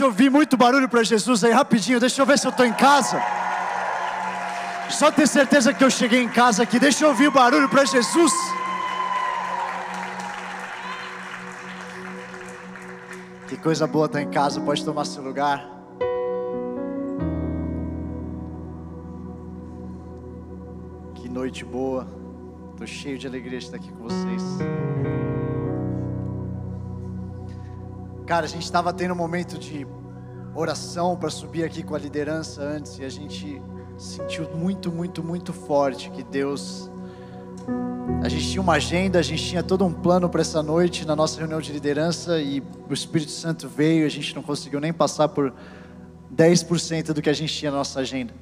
posso ouvir muito barulho para Jesus aí rapidinho? Deixa eu ver se eu estou em casa. Só ter certeza que eu cheguei em casa aqui. Deixa eu ouvir o barulho para Jesus. Que coisa boa estar em casa, pode tomar seu lugar. Que noite boa. Estou cheio de alegria de estar aqui com vocês. Cara, a gente estava tendo um momento de oração para subir aqui com a liderança antes e a gente sentiu muito, muito, muito forte que Deus. A gente tinha uma agenda, a gente tinha todo um plano para essa noite na nossa reunião de liderança e o Espírito Santo veio a gente não conseguiu nem passar por 10% do que a gente tinha na nossa agenda.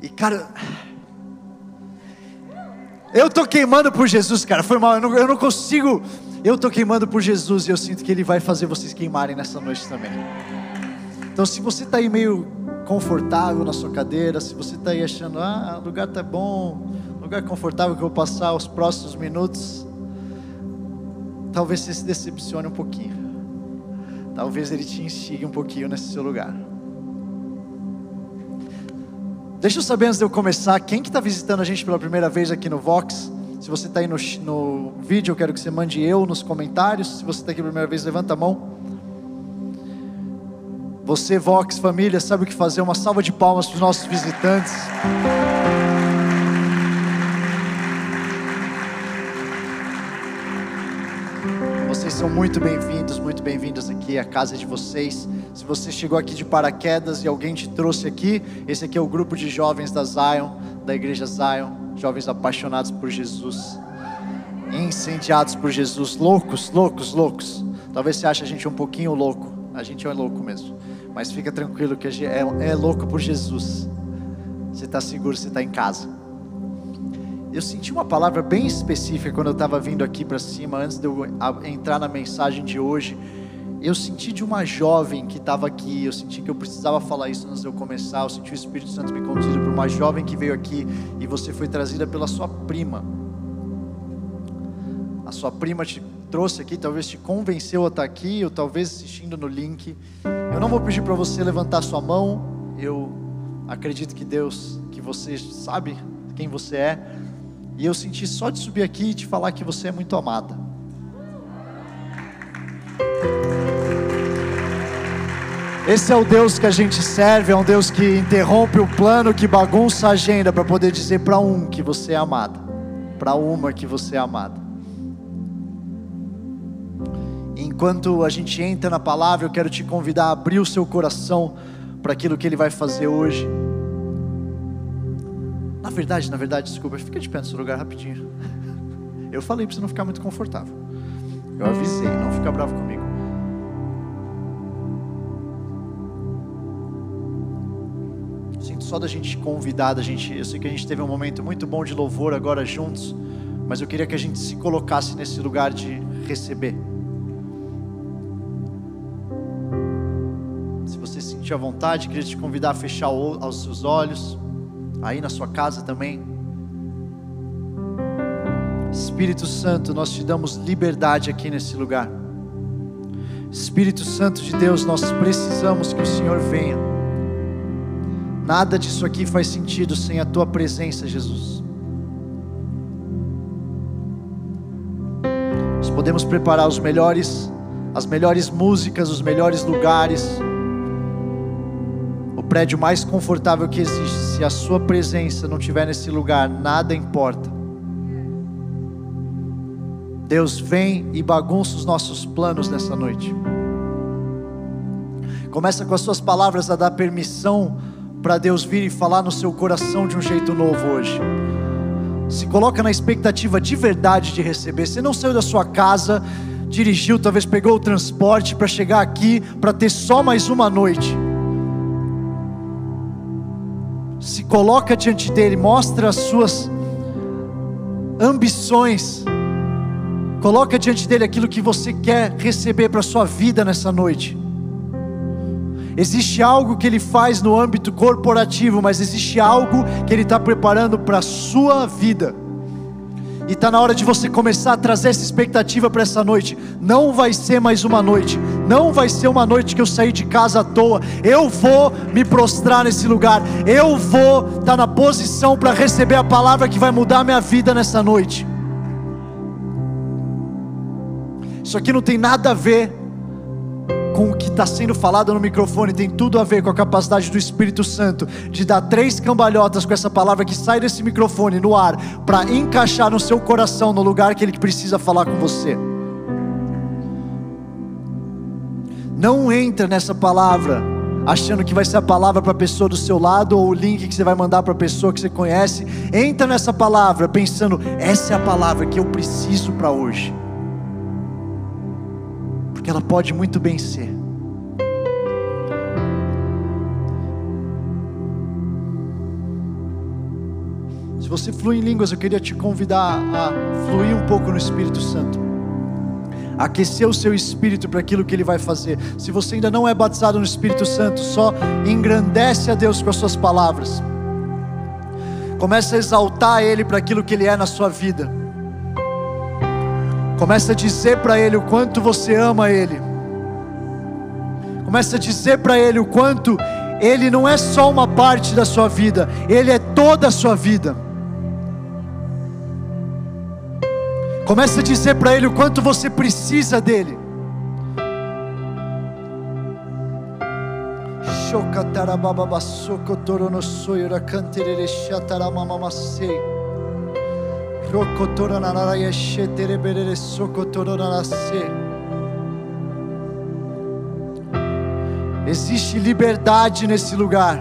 E cara, eu tô queimando por Jesus, cara. Foi mal, eu não, eu não consigo eu estou queimando por Jesus e eu sinto que Ele vai fazer vocês queimarem nessa noite também. Então, se você está aí meio confortável na sua cadeira, se você está aí achando, ah, o lugar está bom, lugar confortável que eu vou passar os próximos minutos, talvez você se decepcione um pouquinho. Talvez Ele te instigue um pouquinho nesse seu lugar. Deixa eu saber antes de eu começar, quem que está visitando a gente pela primeira vez aqui no Vox? Se você está aí no, no vídeo, eu quero que você mande eu nos comentários. Se você está aqui a primeira vez, levanta a mão. Você, Vox Família, sabe o que fazer? Uma salva de palmas para os nossos visitantes. São muito bem-vindos, muito bem-vindas aqui à casa de vocês. Se você chegou aqui de paraquedas e alguém te trouxe aqui, esse aqui é o grupo de jovens da Zion, da igreja Zion jovens apaixonados por Jesus, incendiados por Jesus, loucos, loucos, loucos. Talvez você ache a gente um pouquinho louco, a gente é louco mesmo, mas fica tranquilo que é, é louco por Jesus. Você está seguro, você está em casa. Eu senti uma palavra bem específica quando eu estava vindo aqui para cima, antes de eu entrar na mensagem de hoje eu senti de uma jovem que estava aqui, eu senti que eu precisava falar isso antes de eu começar, eu senti o Espírito Santo me conduzindo por uma jovem que veio aqui e você foi trazida pela sua prima. A sua prima te trouxe aqui, talvez te convenceu a estar aqui, ou talvez assistindo no link. Eu não vou pedir para você levantar sua mão, eu acredito que Deus, que você sabe quem você é, e eu senti só de subir aqui e te falar que você é muito amada. Esse é o Deus que a gente serve, é um Deus que interrompe o plano, que bagunça a agenda para poder dizer para um que você é amada, para uma que você é amada. Enquanto a gente entra na palavra, eu quero te convidar a abrir o seu coração para aquilo que ele vai fazer hoje. Verdade, na verdade, desculpa, fica de pé seu lugar rapidinho. Eu falei para você não ficar muito confortável. Eu avisei, não fica bravo comigo. só da gente convidar, da gente, eu sei que a gente teve um momento muito bom de louvor agora juntos, mas eu queria que a gente se colocasse nesse lugar de receber. Se você sentir a vontade, queria te convidar a fechar os seus olhos, aí na sua casa também. Espírito Santo, nós te damos liberdade aqui nesse lugar. Espírito Santo de Deus, nós precisamos que o Senhor venha. Nada disso aqui faz sentido sem a tua presença, Jesus. Nós podemos preparar os melhores, as melhores músicas, os melhores lugares, prédio mais confortável que existe. Se a sua presença não estiver nesse lugar, nada importa. Deus vem e bagunça os nossos planos nessa noite. Começa com as suas palavras a dar permissão para Deus vir e falar no seu coração de um jeito novo hoje. Se coloca na expectativa de verdade de receber. Você não saiu da sua casa, dirigiu, talvez pegou o transporte para chegar aqui para ter só mais uma noite. Se coloca diante dele, mostra as suas ambições. Coloca diante dele aquilo que você quer receber para sua vida nessa noite. Existe algo que ele faz no âmbito corporativo, mas existe algo que ele está preparando para a sua vida. E está na hora de você começar a trazer essa expectativa para essa noite. Não vai ser mais uma noite, Não vai ser uma noite que eu sair de casa à toa. Eu vou me prostrar nesse lugar. Eu vou estar tá na posição para receber a palavra que vai mudar a minha vida nessa noite. Isso aqui não tem nada a ver com o que está sendo falado no microfone, tem tudo a ver com a capacidade do Espírito Santo de dar três cambalhotas com essa palavra que sai desse microfone no ar, para encaixar no seu coração, no lugar que ele precisa falar com você. Não entra nessa palavra achando que vai ser a palavra para a pessoa do seu lado ou o link que você vai mandar para a pessoa que você conhece. Entra nessa palavra pensando: essa é a palavra que eu preciso para hoje porque ela pode muito bem ser. Se você flui em línguas, eu queria te convidar a fluir um pouco no Espírito Santo. Aquecer o seu espírito para aquilo que ele vai fazer. Se você ainda não é batizado no Espírito Santo, só engrandece a Deus com as suas palavras. Comece a exaltar Ele para aquilo que Ele é na sua vida. Começa a dizer para Ele o quanto você ama Ele. Começa a dizer para Ele o quanto Ele não é só uma parte da sua vida, Ele é toda a sua vida. Começa a dizer para Ele o quanto você precisa dEle. Existe liberdade nesse lugar.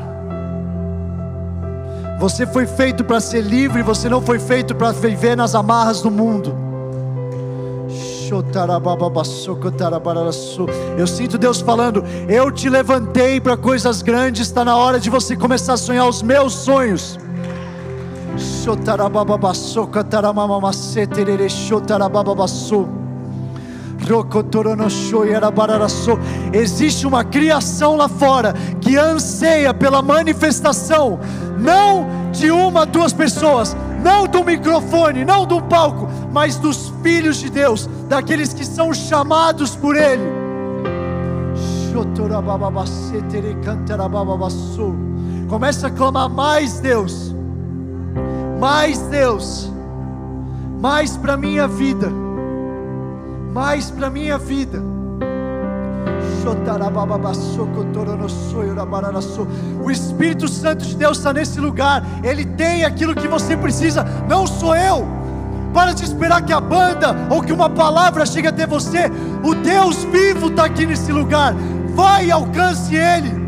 Você foi feito para ser livre, você não foi feito para viver nas amarras do mundo. Eu sinto Deus falando: Eu te levantei para coisas grandes, está na hora de você começar a sonhar os meus sonhos. Existe uma criação lá fora que anseia pela manifestação, não de uma, duas pessoas, não do microfone, não do palco, mas dos filhos de Deus, daqueles que são chamados por Ele. Começa a clamar mais, Deus mais Deus, mais para minha vida, mais para minha vida. O Espírito Santo de Deus está nesse lugar, Ele tem aquilo que você precisa, não sou eu. Para de esperar que a banda ou que uma palavra chegue até você, o Deus vivo está aqui nesse lugar. Vai e alcance Ele.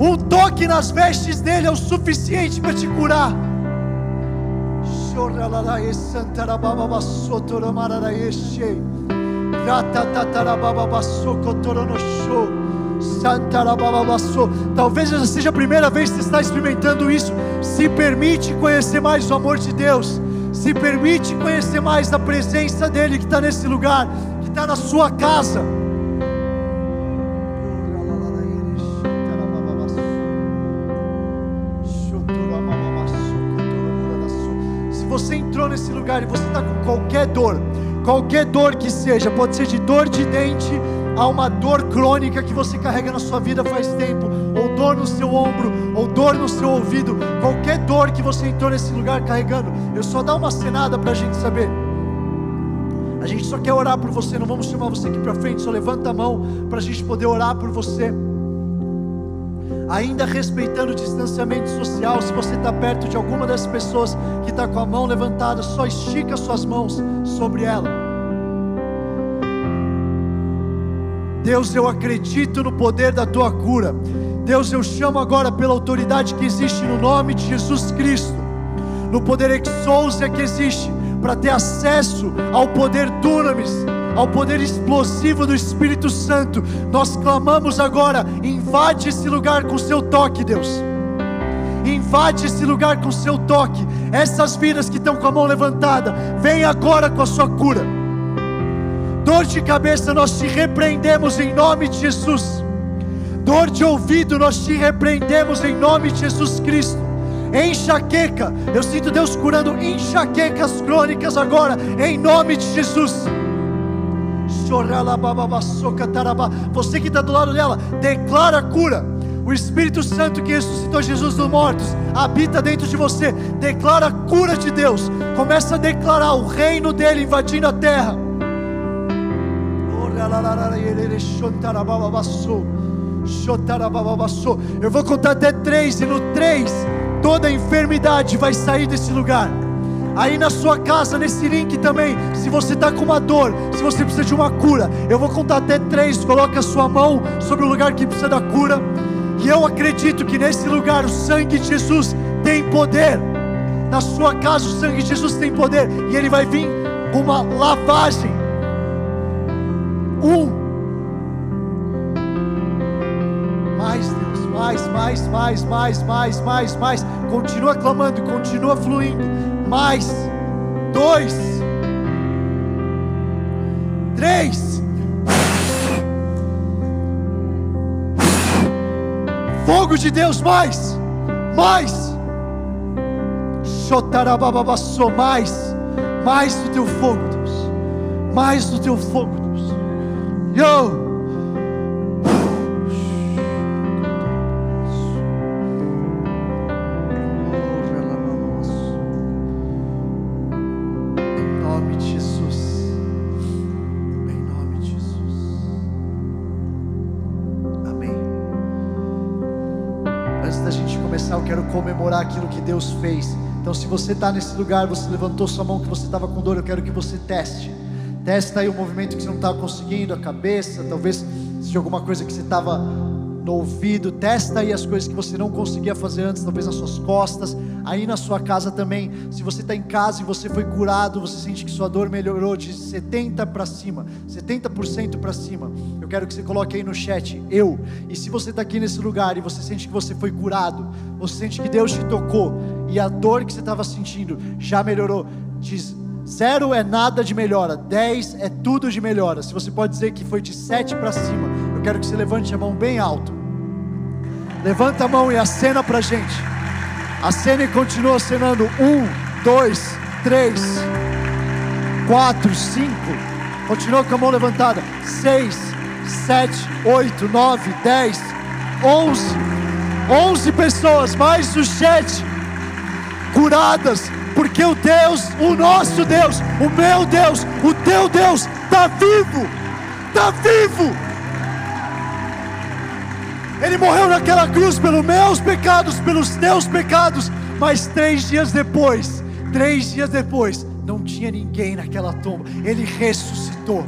Um toque nas vestes dele é o suficiente para te curar. Talvez seja a primeira vez que você está experimentando isso. Se permite conhecer mais o amor de Deus. Se permite conhecer mais a presença dEle que está nesse lugar, que está na sua casa. nesse lugar e você está com qualquer dor, qualquer dor que seja, pode ser de dor de dente a uma dor crônica que você carrega na sua vida faz tempo, dor no seu ombro, ou dor no seu ouvido, qualquer dor que você entrou nesse lugar carregando, eu só dá uma cenada para a gente saber. A gente só quer orar por você, não vamos chamar você aqui para frente, só levanta a mão para a gente poder orar por você ainda respeitando o distanciamento social, se você está perto de alguma das pessoas que está com a mão levantada, só estica suas mãos sobre ela. Deus, eu acredito no poder da tua cura. Deus, eu chamo agora pela autoridade que existe no nome de Jesus Cristo, no poder exousia que existe, para ter acesso ao poder dunamis, ao poder explosivo do Espírito Santo. Nós clamamos agora: invade esse lugar com seu toque, Deus. Invade esse lugar com seu toque. Essas vidas que estão com a mão levantada, vem agora com a sua cura. Dor de cabeça, nós te repreendemos em nome de Jesus. Dor de ouvido, nós te repreendemos em nome de Jesus Cristo. Enxaqueca, eu sinto Deus curando enxaquecas crônicas agora, em nome de Jesus. Você que está do lado dela, declara a cura. O Espírito Santo que ressuscitou Jesus dos mortos habita dentro de você. Declara a cura de Deus. Começa a declarar o reino dele invadindo a terra. Eu vou contar até três, e no três, toda enfermidade vai sair desse lugar. Aí na sua casa, nesse link também, se você está com uma dor, se você precisa de uma cura, eu vou contar até três. Coloque a sua mão sobre o lugar que precisa da cura. E eu acredito que nesse lugar o sangue de Jesus tem poder. Na sua casa o sangue de Jesus tem poder. E ele vai vir com uma lavagem. Um. Mais, mais, mais, mais, mais, mais. Continua clamando, continua fluindo. Mais. Dois. Três. Fogo de Deus, mais, mais. Xotarabababassou, mais, mais do teu fogo, Deus. Mais do teu fogo, Deus. Yo! Deus fez. Então, se você está nesse lugar, você levantou sua mão que você estava com dor, eu quero que você teste. Testa aí o movimento que você não estava conseguindo, a cabeça, talvez se alguma coisa que você estava no ouvido, testa aí as coisas que você não conseguia fazer antes, talvez nas suas costas, aí na sua casa também. Se você está em casa e você foi curado, você sente que sua dor melhorou de 70 para cima, 70% para cima. Eu quero que você coloque aí no chat eu. E se você está aqui nesse lugar e você sente que você foi curado, você sente que Deus te tocou e a dor que você estava sentindo já melhorou, diz Zero é nada de melhora, dez é tudo de melhora. Se você pode dizer que foi de sete para cima, quero que você levante a mão bem alto. Levanta a mão e acena para a gente. Acena e continua acenando. Um, dois, três, quatro, cinco. Continua com a mão levantada. Seis, sete, oito, nove, dez, onze. Onze pessoas, mais o chat, curadas porque o Deus, o nosso Deus, o meu Deus, o teu Deus está vivo, está vivo. Ele morreu naquela cruz pelos meus pecados, pelos teus pecados, mas três dias depois, três dias depois, não tinha ninguém naquela tumba, ele ressuscitou.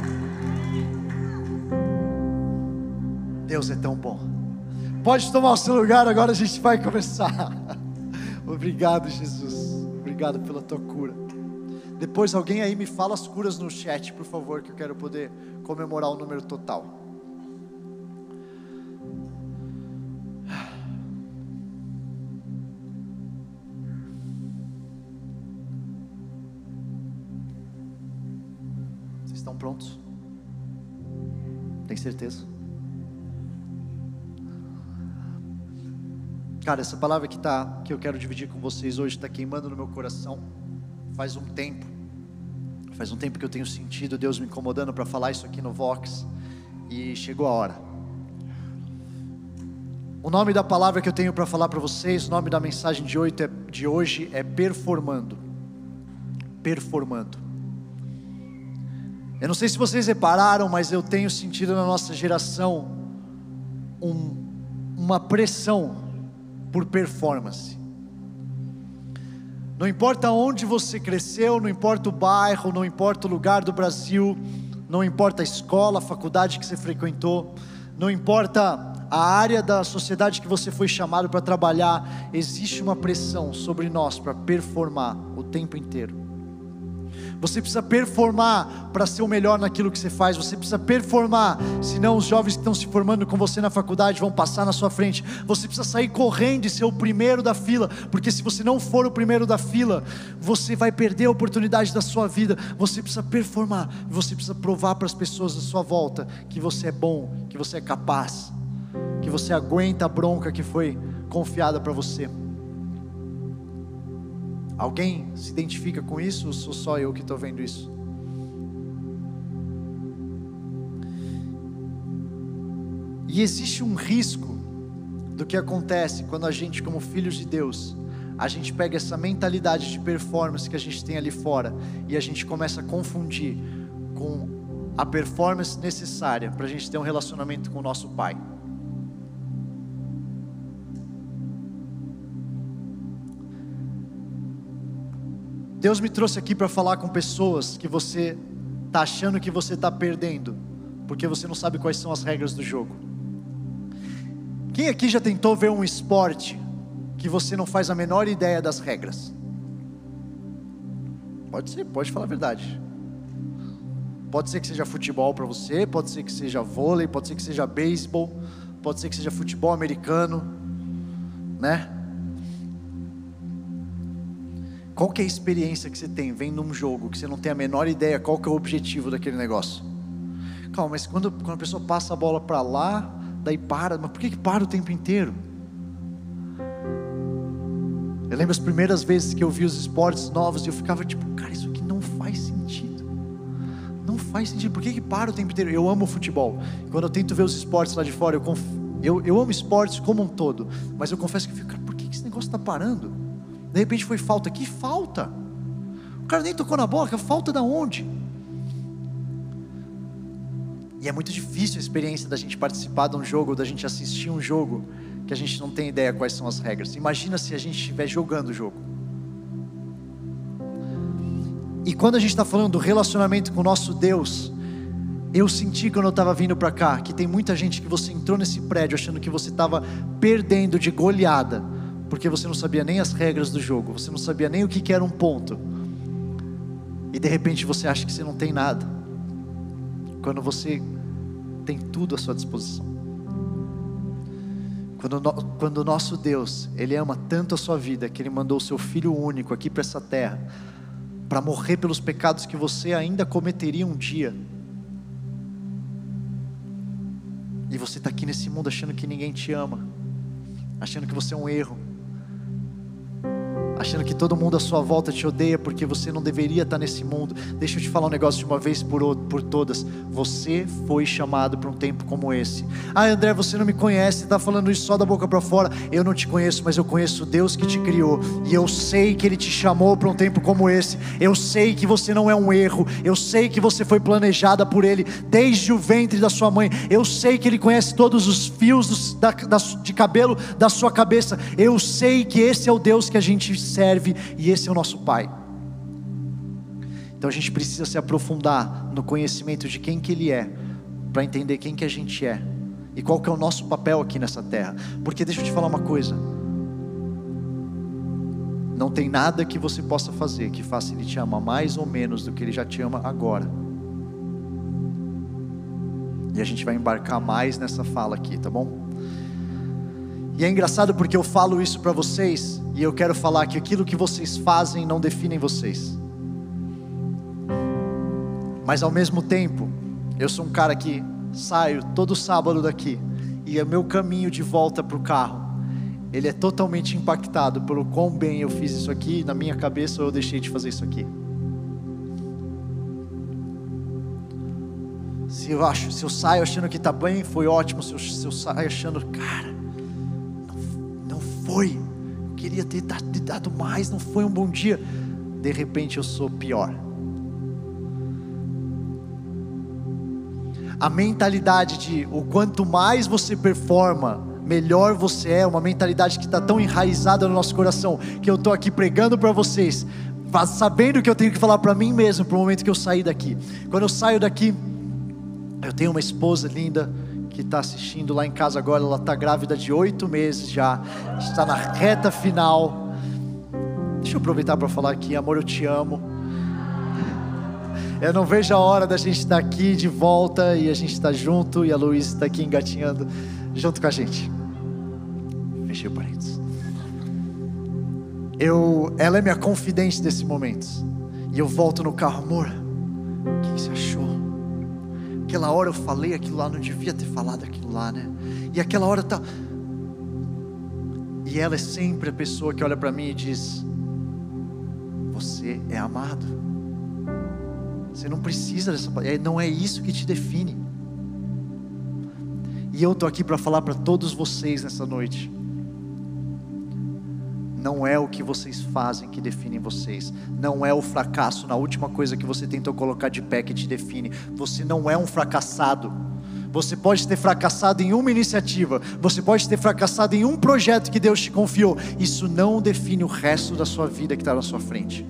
Deus é tão bom. Pode tomar o seu lugar, agora a gente vai começar. Obrigado, Jesus. Obrigado pela tua cura. Depois alguém aí me fala as curas no chat, por favor, que eu quero poder comemorar o número total. Prontos? Tem certeza? Cara, essa palavra que, tá, que eu quero dividir com vocês hoje está queimando no meu coração. Faz um tempo. Faz um tempo que eu tenho sentido Deus me incomodando para falar isso aqui no Vox. E chegou a hora. O nome da palavra que eu tenho para falar para vocês, o nome da mensagem de hoje, é, de hoje é performando. Performando. Eu não sei se vocês repararam, mas eu tenho sentido na nossa geração um, uma pressão por performance. Não importa onde você cresceu, não importa o bairro, não importa o lugar do Brasil, não importa a escola, a faculdade que você frequentou, não importa a área da sociedade que você foi chamado para trabalhar, existe uma pressão sobre nós para performar o tempo inteiro. Você precisa performar para ser o melhor naquilo que você faz. Você precisa performar, senão os jovens que estão se formando com você na faculdade vão passar na sua frente. Você precisa sair correndo e ser o primeiro da fila, porque se você não for o primeiro da fila, você vai perder a oportunidade da sua vida. Você precisa performar, você precisa provar para as pessoas à sua volta que você é bom, que você é capaz, que você aguenta a bronca que foi confiada para você. Alguém se identifica com isso ou sou só eu que estou vendo isso? E existe um risco do que acontece quando a gente, como filhos de Deus, a gente pega essa mentalidade de performance que a gente tem ali fora e a gente começa a confundir com a performance necessária para a gente ter um relacionamento com o nosso Pai. Deus me trouxe aqui para falar com pessoas que você está achando que você está perdendo, porque você não sabe quais são as regras do jogo. Quem aqui já tentou ver um esporte que você não faz a menor ideia das regras? Pode ser, pode falar a verdade. Pode ser que seja futebol para você, pode ser que seja vôlei, pode ser que seja beisebol, pode ser que seja futebol americano, né? Qual que é a experiência que você tem vendo um jogo que você não tem a menor ideia qual que é o objetivo daquele negócio? Calma, mas quando, quando a pessoa passa a bola para lá, daí para, mas por que, que para o tempo inteiro? Eu lembro as primeiras vezes que eu vi os esportes novos e eu ficava tipo, cara, isso aqui não faz sentido. Não faz sentido. Por que, que para o tempo inteiro? Eu amo futebol. Quando eu tento ver os esportes lá de fora, eu, conf... eu, eu amo esportes como um todo. Mas eu confesso que eu fico, cara, por que, que esse negócio está parando? De repente foi falta. Que falta? O cara nem tocou na bola, falta da onde? E é muito difícil a experiência da gente participar de um jogo, da gente assistir um jogo, que a gente não tem ideia quais são as regras. Imagina se a gente estiver jogando o jogo. E quando a gente está falando do relacionamento com o nosso Deus, eu senti quando eu estava vindo para cá que tem muita gente que você entrou nesse prédio achando que você estava perdendo de goleada porque você não sabia nem as regras do jogo, você não sabia nem o que, era um ponto, e de repente você acha que você não tem nada, quando você tem tudo à sua disposição. Quando, quando o nosso Deus, Ele ama tanto a sua vida, que Ele mandou o seu Filho único aqui para essa terra, para morrer pelos pecados que você ainda cometeria um dia, e você está aqui nesse mundo achando que ninguém te ama, achando que você é um erro, achando que todo mundo à sua volta te odeia porque você não deveria estar nesse mundo. Deixa eu te falar um negócio de uma vez por, por todas. Você foi chamado para um tempo como esse. Ah, André, você não me conhece, está falando isso só da boca para fora. Eu não te conheço, mas eu conheço o Deus que te criou. E eu sei que Ele te chamou para um tempo como esse. Eu sei que você não é um erro. Eu sei que você foi planejada por Ele desde o ventre da sua mãe. Eu sei que Ele conhece todos os fios dos, da, da, de cabelo da sua cabeça. Eu sei que esse é o Deus que a gente serve e esse é o nosso Pai. Então a gente precisa se aprofundar no conhecimento de quem que Ele é, para entender quem que a gente é e qual que é o nosso papel aqui nessa terra. Porque deixa eu te falar uma coisa. Não tem nada que você possa fazer que faça Ele te amar mais ou menos do que Ele já te ama agora. E a gente vai embarcar mais nessa fala aqui, tá bom? E é engraçado porque eu falo isso para vocês e eu quero falar que aquilo que vocês fazem não definem vocês. Mas ao mesmo tempo, eu sou um cara que saio todo sábado daqui e o meu caminho de volta para o carro, ele é totalmente impactado pelo quão bem eu fiz isso aqui na minha cabeça eu deixei de fazer isso aqui. Se eu acho, se eu saio achando que está bem, foi ótimo. Se eu, se eu saio achando, cara, foi, queria ter dado mais, não foi um bom dia. De repente eu sou pior. A mentalidade de o quanto mais você performa, melhor você é, uma mentalidade que está tão enraizada no nosso coração, que eu estou aqui pregando para vocês, sabendo que eu tenho que falar para mim mesmo, para o momento que eu sair daqui. Quando eu saio daqui, eu tenho uma esposa linda, que está assistindo lá em casa agora, ela está grávida de oito meses já, está na reta final. Deixa eu aproveitar para falar aqui, amor, eu te amo. Eu não vejo a hora da gente estar aqui de volta e a gente estar junto e a Luísa está aqui engatinhando junto com a gente. Fechei o parênteses. Eu, ela é minha confidente nesse momento. E eu volto no carro, amor. O que, que você achou? Aquela hora eu falei aquilo lá, não devia ter falado aquilo lá, né? E aquela hora tá. E ela é sempre a pessoa que olha para mim e diz: Você é amado. Você não precisa dessa. Não é isso que te define. E eu estou aqui para falar para todos vocês nessa noite. Não é o que vocês fazem que define vocês. Não é o fracasso na última coisa que você tentou colocar de pé que te define. Você não é um fracassado. Você pode ter fracassado em uma iniciativa, você pode ter fracassado em um projeto que Deus te confiou. Isso não define o resto da sua vida que está na sua frente.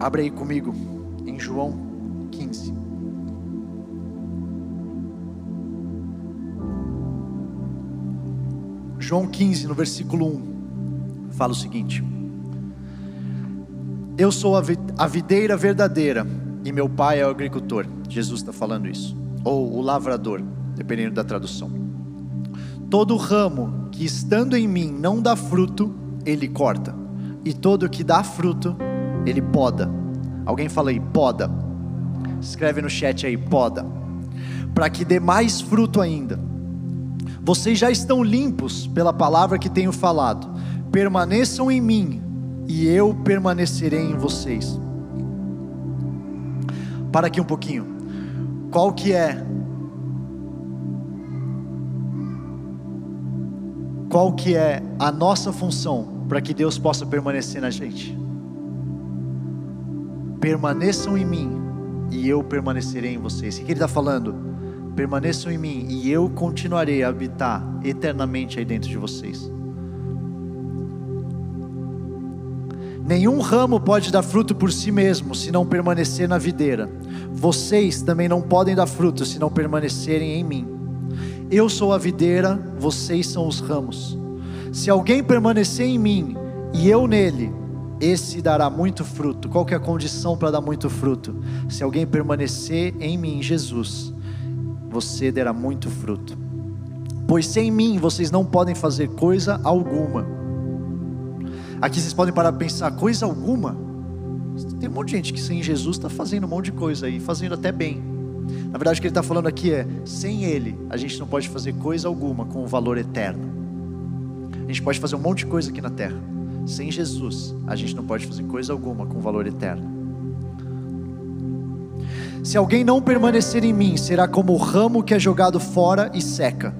Abre aí comigo em João João 15, no versículo 1, fala o seguinte: Eu sou a videira verdadeira e meu pai é o agricultor. Jesus está falando isso. Ou o lavrador, dependendo da tradução. Todo ramo que estando em mim não dá fruto, ele corta. E todo que dá fruto, ele poda. Alguém fala aí, poda. Escreve no chat aí, poda. Para que dê mais fruto ainda. Vocês já estão limpos pela palavra que tenho falado. Permaneçam em mim e eu permanecerei em vocês. Para aqui um pouquinho. Qual que é qual que é a nossa função para que Deus possa permanecer na gente? Permaneçam em mim e eu permanecerei em vocês. O que ele está falando? Permaneçam em mim e eu continuarei a habitar eternamente aí dentro de vocês. Nenhum ramo pode dar fruto por si mesmo se não permanecer na videira. Vocês também não podem dar fruto se não permanecerem em mim. Eu sou a videira, vocês são os ramos. Se alguém permanecer em mim e eu nele, esse dará muito fruto. Qual que é a condição para dar muito fruto? Se alguém permanecer em mim, Jesus, você dará muito fruto. Pois sem mim vocês não podem fazer coisa alguma. Aqui vocês podem parar para pensar, coisa alguma. Tem um monte de gente que sem Jesus está fazendo um monte de coisa aí, fazendo até bem. Na verdade, o que ele está falando aqui é: sem Ele, a gente não pode fazer coisa alguma com o valor eterno. A gente pode fazer um monte de coisa aqui na terra. Sem Jesus, a gente não pode fazer coisa alguma com valor eterno. Se alguém não permanecer em mim, será como o ramo que é jogado fora e seca.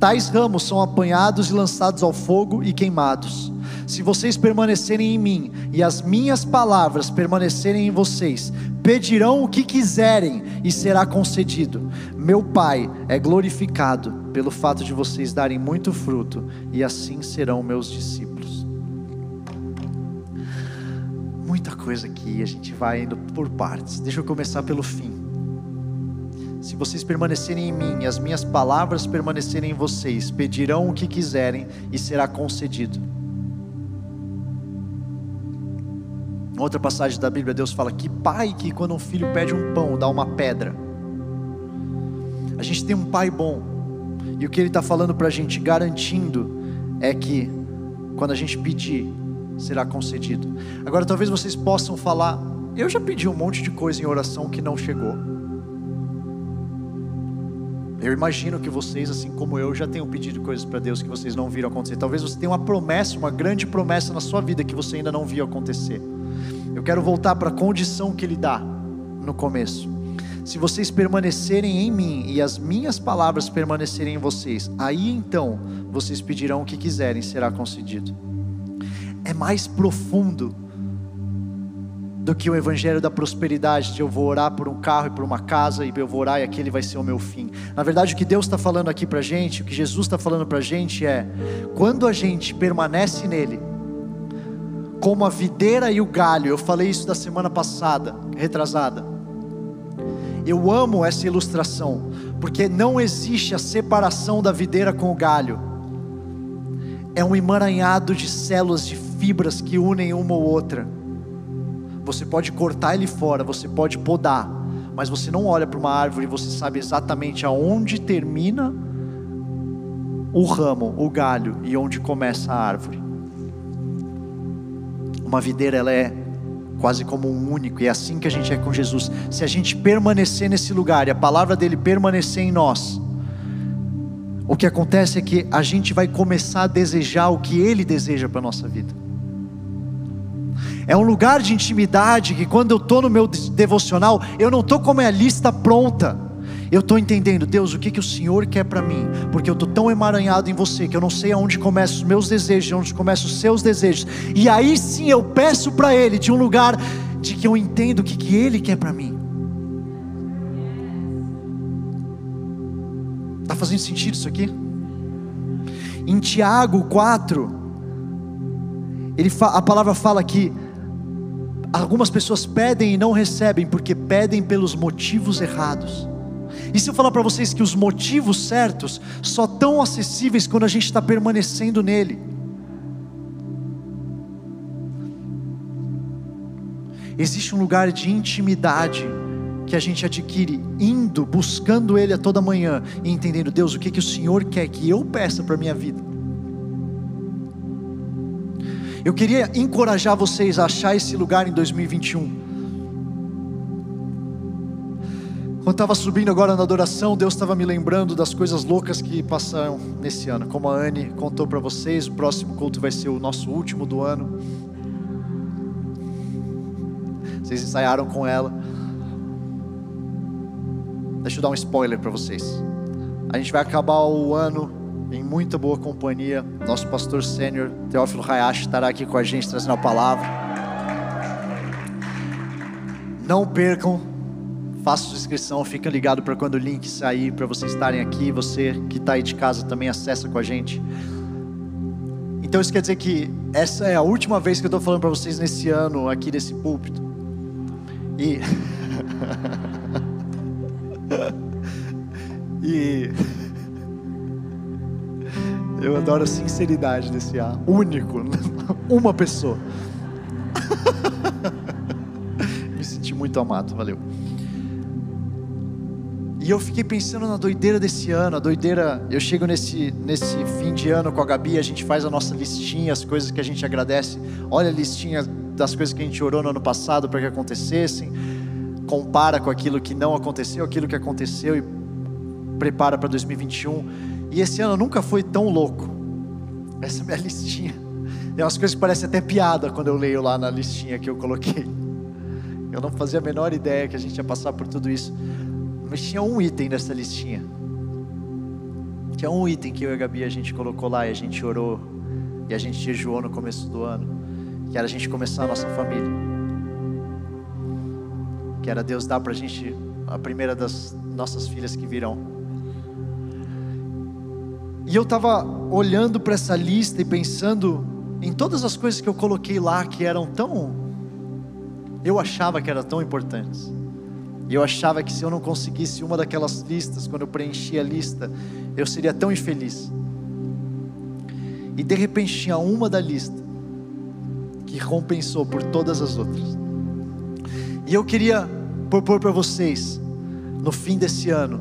Tais ramos são apanhados e lançados ao fogo e queimados. Se vocês permanecerem em mim e as minhas palavras permanecerem em vocês, pedirão o que quiserem e será concedido. Meu Pai é glorificado pelo fato de vocês darem muito fruto e assim serão meus discípulos. Muita coisa aqui, a gente vai indo por partes. Deixa eu começar pelo fim. Se vocês permanecerem em mim e as minhas palavras permanecerem em vocês, pedirão o que quiserem e será concedido. outra passagem da Bíblia, Deus fala que pai que quando um filho pede um pão, dá uma pedra. A gente tem um pai bom. E o que ele está falando para a gente, garantindo, é que quando a gente pedir, será concedido. Agora talvez vocês possam falar, eu já pedi um monte de coisa em oração que não chegou. Eu imagino que vocês, assim como eu, já tenham pedido coisas para Deus que vocês não viram acontecer. Talvez você tenha uma promessa, uma grande promessa na sua vida que você ainda não viu acontecer. Eu quero voltar para a condição que ele dá no começo. Se vocês permanecerem em mim e as minhas palavras permanecerem em vocês, aí então vocês pedirão o que quiserem, será concedido. É mais profundo do que o evangelho da prosperidade, de eu vou orar por um carro e por uma casa, e eu vou orar e aquele vai ser o meu fim. Na verdade, o que Deus está falando aqui para gente, o que Jesus está falando para gente é: quando a gente permanece nele, como a videira e o galho. Eu falei isso da semana passada, retrasada. Eu amo essa ilustração, porque não existe a separação da videira com o galho. É um emaranhado de células, de fibras que unem uma ou outra. Você pode cortar ele fora, você pode podar, mas você não olha para uma árvore e você sabe exatamente aonde termina o ramo, o galho e onde começa a árvore. Uma videira ela é quase como um único, e é assim que a gente é com Jesus. Se a gente permanecer nesse lugar e a palavra dele permanecer em nós, o que acontece é que a gente vai começar a desejar o que ele deseja para a nossa vida. É um lugar de intimidade que quando eu estou no meu devocional, eu não estou com a minha lista pronta. Eu estou entendendo, Deus, o que, que o Senhor quer para mim, porque eu estou tão emaranhado em você que eu não sei aonde começam os meus desejos, onde começam os seus desejos, e aí sim eu peço para Ele de um lugar de que eu entendo o que, que Ele quer para mim. Está fazendo sentido isso aqui? Em Tiago 4, ele a palavra fala que algumas pessoas pedem e não recebem porque pedem pelos motivos errados. E se eu falar para vocês que os motivos certos só estão acessíveis quando a gente está permanecendo nele? Existe um lugar de intimidade que a gente adquire indo, buscando Ele a toda manhã e entendendo, Deus, o que, que o Senhor quer que eu peça para a minha vida. Eu queria encorajar vocês a achar esse lugar em 2021. Quando estava subindo agora na adoração, Deus estava me lembrando das coisas loucas que passaram nesse ano. Como a Anne contou para vocês, o próximo culto vai ser o nosso último do ano. Vocês ensaiaram com ela. Deixa eu dar um spoiler para vocês. A gente vai acabar o ano em muita boa companhia. Nosso pastor sênior, Teófilo Hayashi, estará aqui com a gente trazendo a palavra. Não percam, façam sua inscrição, fiquem ligados para quando o link sair, para vocês estarem aqui. Você que está aí de casa também acessa com a gente. Então isso quer dizer que essa é a última vez que eu estou falando para vocês nesse ano aqui nesse púlpito. E. e. Eu adoro a sinceridade desse ar. Único. Uma pessoa. Me senti muito amado. Valeu. E eu fiquei pensando na doideira desse ano, a doideira. Eu chego nesse, nesse fim de ano com a Gabi, a gente faz a nossa listinha, as coisas que a gente agradece. Olha a listinha das coisas que a gente orou no ano passado para que acontecessem, compara com aquilo que não aconteceu, aquilo que aconteceu e prepara para 2021. E esse ano nunca foi tão louco. Essa é a minha listinha. Tem umas coisas que parecem até piada quando eu leio lá na listinha que eu coloquei. Eu não fazia a menor ideia que a gente ia passar por tudo isso. Mas tinha um item nessa listinha. Tinha um item que eu e a Gabi a gente colocou lá e a gente orou e a gente jejuou no começo do ano que era a gente começar a nossa família. Que era Deus dar para a gente a primeira das nossas filhas que virão. E eu estava olhando para essa lista e pensando em todas as coisas que eu coloquei lá que eram tão. Eu achava que eram tão importantes. E eu achava que se eu não conseguisse uma daquelas listas, quando eu preenchia a lista, eu seria tão infeliz. E de repente tinha uma da lista que compensou por todas as outras. E eu queria propor para vocês, no fim desse ano,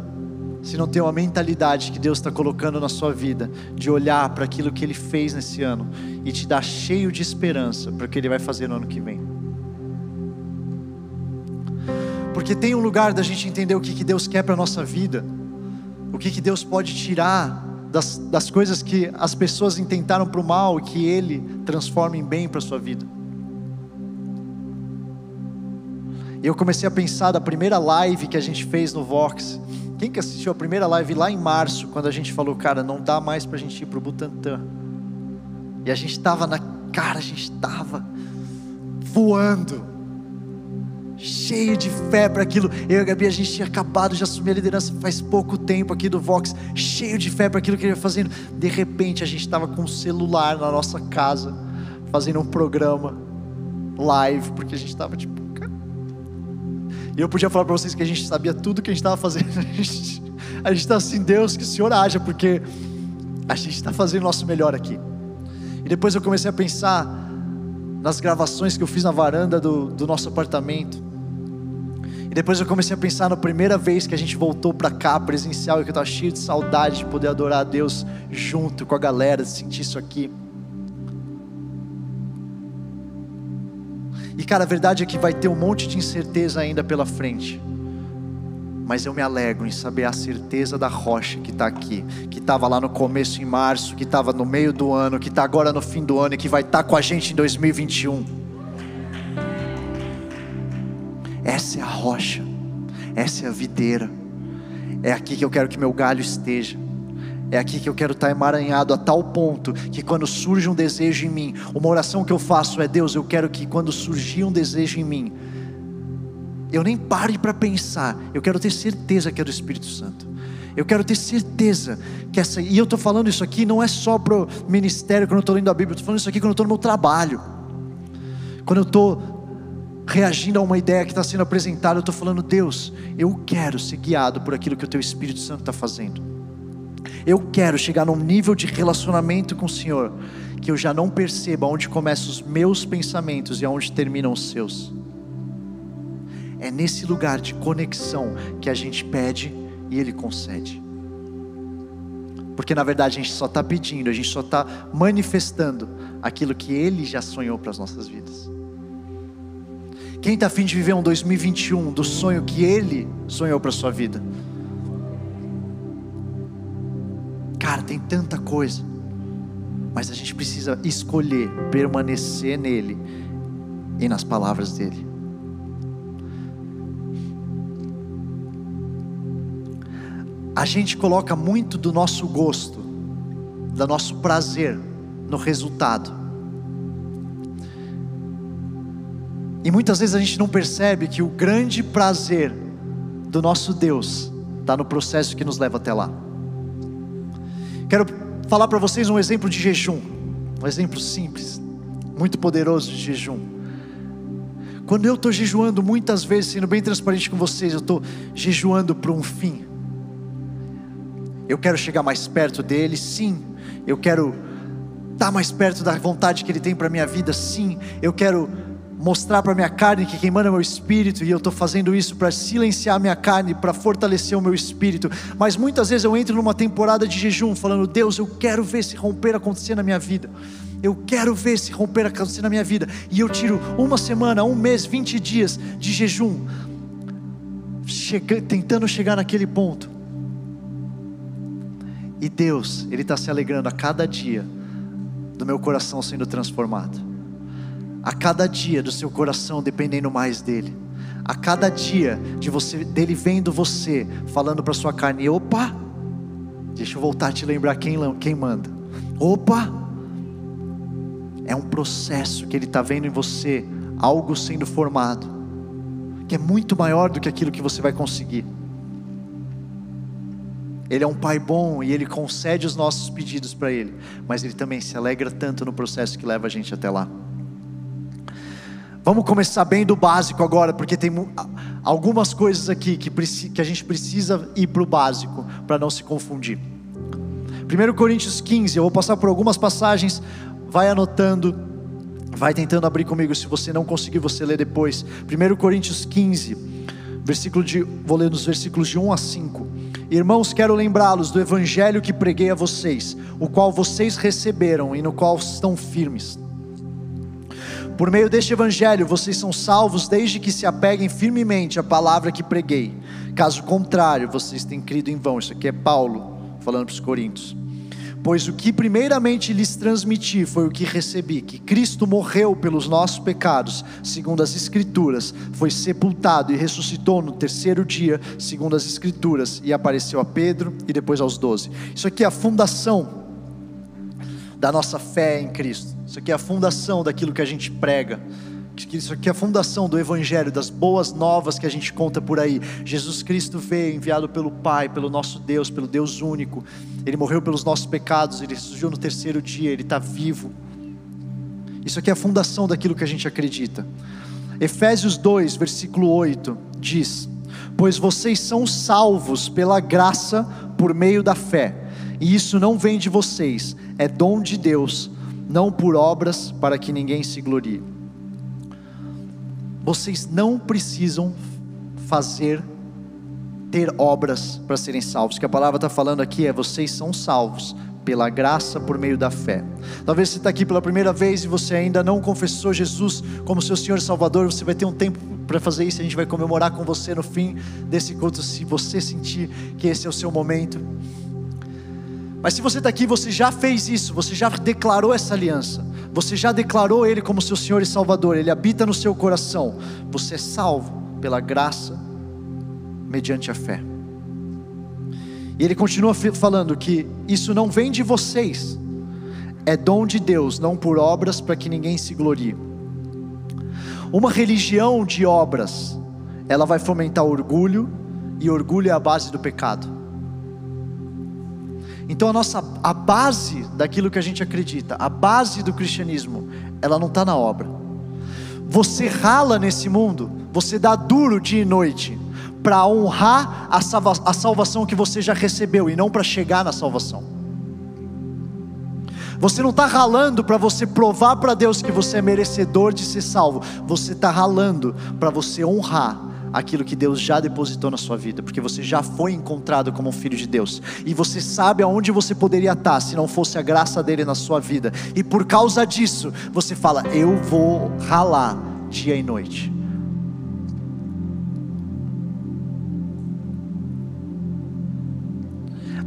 se não tem uma mentalidade que Deus está colocando na sua vida, de olhar para aquilo que Ele fez nesse ano e te dar cheio de esperança para o que Ele vai fazer no ano que vem. Porque tem um lugar da gente entender o que, que Deus quer para a nossa vida, o que, que Deus pode tirar das, das coisas que as pessoas intentaram para o mal e que Ele transforma em bem para a sua vida. E eu comecei a pensar da primeira live que a gente fez no Vox. Quem que assistiu a primeira live lá em março, quando a gente falou, cara, não dá mais para a gente ir para o Butantã. E a gente estava na cara, a gente estava voando cheio de fé para aquilo. Eu e a Gabi, a gente tinha acabado de assumir a liderança faz pouco tempo aqui do Vox, cheio de fé para aquilo que ele ia fazendo. De repente, a gente estava com um celular na nossa casa, fazendo um programa live, porque a gente estava tipo. E eu podia falar para vocês que a gente sabia tudo que a gente estava fazendo. A gente está assim, Deus, que o Senhor haja, porque a gente está fazendo o nosso melhor aqui. E depois eu comecei a pensar nas gravações que eu fiz na varanda do, do nosso apartamento. E depois eu comecei a pensar na primeira vez que a gente voltou para cá presencial e que eu estava cheio de saudade de poder adorar a Deus junto com a galera, de sentir isso aqui. E cara, a verdade é que vai ter um monte de incerteza ainda pela frente. Mas eu me alegro em saber a certeza da rocha que está aqui, que estava lá no começo em março, que estava no meio do ano, que está agora no fim do ano e que vai estar tá com a gente em 2021. Essa é a rocha, essa é a videira, é aqui que eu quero que meu galho esteja. É aqui que eu quero estar emaranhado a tal ponto que quando surge um desejo em mim, uma oração que eu faço é: Deus, eu quero que quando surgir um desejo em mim, eu nem pare para pensar, eu quero ter certeza que é do Espírito Santo. Eu quero ter certeza que essa. E eu estou falando isso aqui não é só para o ministério quando eu estou lendo a Bíblia, estou falando isso aqui quando eu estou no meu trabalho. Quando eu estou reagindo a uma ideia que está sendo apresentada, eu estou falando, Deus, eu quero ser guiado por aquilo que o Teu Espírito Santo está fazendo. Eu quero chegar num nível de relacionamento com o Senhor que eu já não perceba onde começam os meus pensamentos e aonde terminam os seus. É nesse lugar de conexão que a gente pede e Ele concede. Porque na verdade a gente só está pedindo, a gente só está manifestando aquilo que Ele já sonhou para as nossas vidas. Quem está afim de viver um 2021 do sonho que Ele sonhou para a sua vida? Cara, tem tanta coisa, mas a gente precisa escolher permanecer nele e nas palavras dele. a gente coloca muito do nosso gosto, do nosso prazer no resultado. E muitas vezes a gente não percebe que o grande prazer do nosso Deus está no processo que nos leva até lá. Quero falar para vocês um exemplo de jejum, um exemplo simples, muito poderoso de jejum. Quando eu estou jejuando, muitas vezes, sendo bem transparente com vocês, eu estou jejuando para um fim. Eu quero chegar mais perto dele, sim. Eu quero estar mais perto da vontade que ele tem para minha vida, sim. Eu quero mostrar para minha carne que quem manda é meu espírito e eu estou fazendo isso para silenciar minha carne, para fortalecer o meu espírito. Mas muitas vezes eu entro numa temporada de jejum, falando: Deus, eu quero ver esse romper acontecer na minha vida. Eu quero ver esse romper acontecer na minha vida. E eu tiro uma semana, um mês, 20 dias de jejum, tentando chegar naquele ponto. E Deus, Ele está se alegrando a cada dia do meu coração sendo transformado, a cada dia do seu coração dependendo mais dEle, a cada dia de você, dele vendo você, falando para sua carne: opa, deixa eu voltar a te lembrar quem, quem manda, opa, é um processo que Ele está vendo em você, algo sendo formado, que é muito maior do que aquilo que você vai conseguir. Ele é um pai bom e ele concede os nossos pedidos para ele, mas ele também se alegra tanto no processo que leva a gente até lá. Vamos começar bem do básico agora, porque tem algumas coisas aqui que, que a gente precisa ir para o básico para não se confundir. 1 Coríntios 15, eu vou passar por algumas passagens, vai anotando, vai tentando abrir comigo, se você não conseguir, você lê depois. 1 Coríntios 15, versículo de, vou ler nos versículos de 1 a 5. Irmãos, quero lembrá-los do evangelho que preguei a vocês, o qual vocês receberam e no qual estão firmes. Por meio deste evangelho, vocês são salvos desde que se apeguem firmemente à palavra que preguei. Caso contrário, vocês têm crido em vão. Isso aqui é Paulo falando para os Coríntios. Pois o que primeiramente lhes transmiti foi o que recebi: que Cristo morreu pelos nossos pecados, segundo as Escrituras, foi sepultado e ressuscitou no terceiro dia, segundo as Escrituras, e apareceu a Pedro e depois aos doze. Isso aqui é a fundação da nossa fé em Cristo, isso aqui é a fundação daquilo que a gente prega isso aqui é a fundação do Evangelho, das boas novas que a gente conta por aí. Jesus Cristo veio enviado pelo Pai, pelo nosso Deus, pelo Deus único. Ele morreu pelos nossos pecados, ele surgiu no terceiro dia, ele está vivo. Isso aqui é a fundação daquilo que a gente acredita. Efésios 2, versículo 8 diz: Pois vocês são salvos pela graça por meio da fé, e isso não vem de vocês, é dom de Deus, não por obras para que ninguém se glorie vocês não precisam fazer, ter obras para serem salvos. O que a palavra está falando aqui é: vocês são salvos pela graça por meio da fé. Talvez você está aqui pela primeira vez e você ainda não confessou Jesus como seu Senhor e Salvador. Você vai ter um tempo para fazer isso. A gente vai comemorar com você no fim desse culto, se você sentir que esse é o seu momento. Mas se você está aqui, você já fez isso, você já declarou essa aliança, você já declarou Ele como seu Senhor e Salvador, Ele habita no seu coração, você é salvo, pela graça, mediante a fé. E ele continua falando que isso não vem de vocês, é dom de Deus, não por obras para que ninguém se glorie. Uma religião de obras, ela vai fomentar orgulho, e orgulho é a base do pecado. Então a nossa a base daquilo que a gente acredita, a base do cristianismo, ela não está na obra. Você rala nesse mundo, você dá duro dia e noite para honrar a, salva, a salvação que você já recebeu e não para chegar na salvação. Você não está ralando para você provar para Deus que você é merecedor de ser salvo. Você está ralando para você honrar aquilo que Deus já depositou na sua vida, porque você já foi encontrado como um filho de Deus, e você sabe aonde você poderia estar se não fosse a graça dele na sua vida, e por causa disso, você fala: Eu vou ralar dia e noite.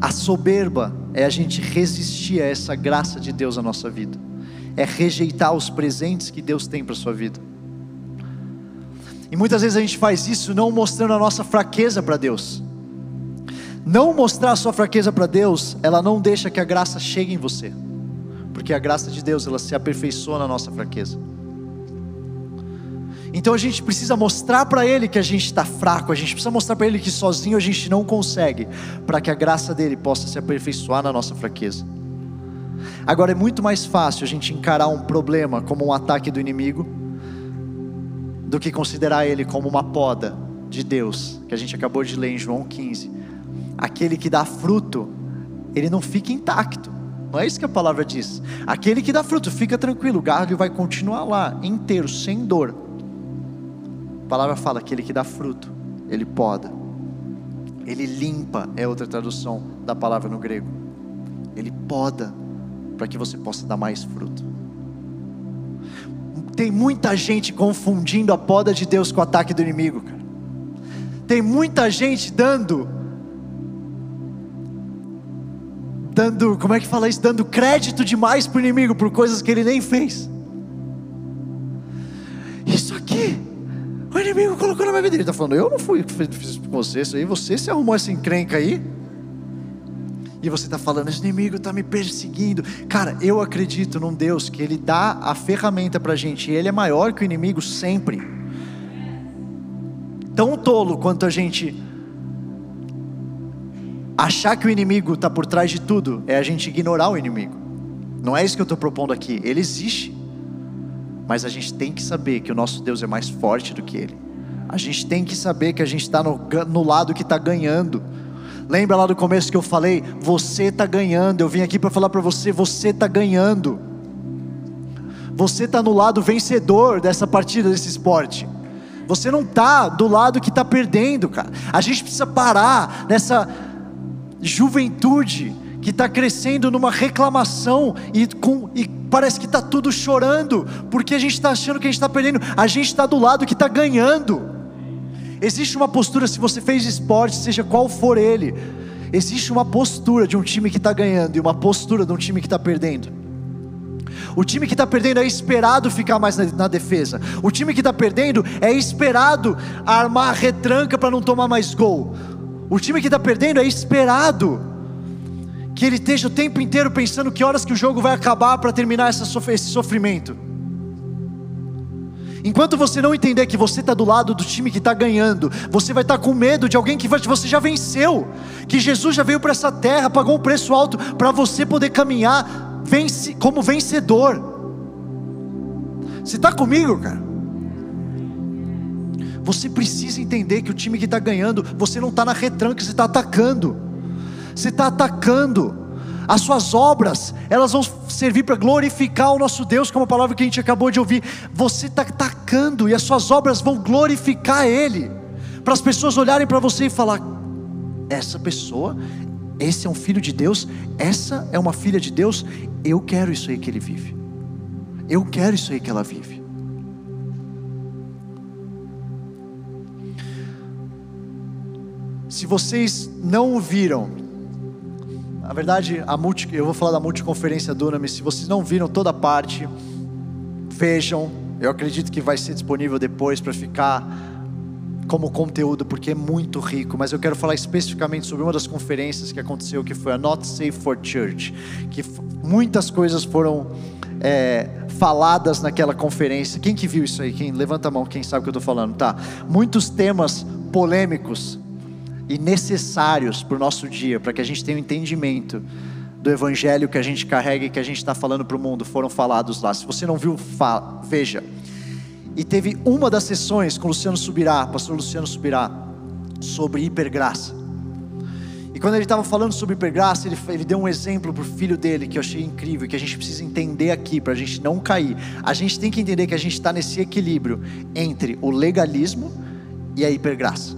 A soberba é a gente resistir a essa graça de Deus na nossa vida, é rejeitar os presentes que Deus tem para a sua vida. E muitas vezes a gente faz isso não mostrando a nossa fraqueza para Deus. Não mostrar a sua fraqueza para Deus, ela não deixa que a graça chegue em você. Porque a graça de Deus, ela se aperfeiçoa na nossa fraqueza. Então a gente precisa mostrar para Ele que a gente está fraco, a gente precisa mostrar para Ele que sozinho a gente não consegue, para que a graça dele possa se aperfeiçoar na nossa fraqueza. Agora é muito mais fácil a gente encarar um problema como um ataque do inimigo do que considerar ele como uma poda de Deus, que a gente acabou de ler em João 15. Aquele que dá fruto, ele não fica intacto. Não é isso que a palavra diz. Aquele que dá fruto, fica tranquilo, o galho vai continuar lá, inteiro, sem dor. A palavra fala: aquele que dá fruto, ele poda, ele limpa, é outra tradução da palavra no grego. Ele poda, para que você possa dar mais fruto. Tem muita gente confundindo a poda de Deus com o ataque do inimigo, cara. Tem muita gente dando dando, como é que fala isso? Dando crédito demais para o inimigo por coisas que ele nem fez. Isso aqui, o inimigo colocou na minha vida. Ele está falando, eu não fui fiz isso com você, isso aí, você se arrumou essa encrenca aí e você está falando, esse inimigo está me perseguindo. Cara, eu acredito num Deus que Ele dá a ferramenta para a gente, e Ele é maior que o inimigo sempre. Tão tolo quanto a gente achar que o inimigo está por trás de tudo, é a gente ignorar o inimigo. Não é isso que eu estou propondo aqui, ele existe. Mas a gente tem que saber que o nosso Deus é mais forte do que ele. A gente tem que saber que a gente está no, no lado que está ganhando Lembra lá do começo que eu falei? Você está ganhando. Eu vim aqui para falar para você: você está ganhando. Você está no lado vencedor dessa partida, desse esporte. Você não está do lado que está perdendo, cara. A gente precisa parar nessa juventude que está crescendo numa reclamação e, com, e parece que está tudo chorando, porque a gente está achando que a gente está perdendo. A gente está do lado que está ganhando. Existe uma postura, se você fez esporte, seja qual for ele, existe uma postura de um time que está ganhando e uma postura de um time que está perdendo. O time que está perdendo é esperado ficar mais na, na defesa. O time que está perdendo é esperado armar retranca para não tomar mais gol. O time que está perdendo é esperado que ele esteja o tempo inteiro pensando que horas que o jogo vai acabar para terminar essa, esse sofrimento. Enquanto você não entender que você está do lado do time que está ganhando, você vai estar tá com medo de alguém que você já venceu, que Jesus já veio para essa terra, pagou um preço alto para você poder caminhar vence, como vencedor. Você está comigo, cara? Você precisa entender que o time que está ganhando, você não está na retranca, você está atacando. Você está atacando as suas obras, elas vão servir para glorificar o nosso Deus, como a palavra que a gente acabou de ouvir. Você está atacando e as suas obras vão glorificar Ele, para as pessoas olharem para você e falar: essa pessoa, esse é um filho de Deus, essa é uma filha de Deus, eu quero isso aí que ele vive, eu quero isso aí que ela vive. Se vocês não o viram, na verdade, a multi, eu vou falar da multiconferência Dunamis. Se vocês não viram toda a parte, vejam. Eu acredito que vai ser disponível depois para ficar como conteúdo, porque é muito rico, mas eu quero falar especificamente sobre uma das conferências que aconteceu, que foi a Not Safe for Church, que muitas coisas foram é, faladas naquela conferência. Quem que viu isso aí? Quem levanta a mão, quem sabe o que eu estou falando, tá? Muitos temas polêmicos e necessários para o nosso dia, para que a gente tenha um entendimento do evangelho que a gente carrega e que a gente está falando para o mundo, foram falados lá. Se você não viu, veja. E teve uma das sessões com Luciano Subirá, pastor Luciano Subirá, sobre hipergraça. E quando ele estava falando sobre hipergraça, ele, ele deu um exemplo para o filho dele que eu achei incrível, que a gente precisa entender aqui para a gente não cair. A gente tem que entender que a gente está nesse equilíbrio entre o legalismo e a hipergraça.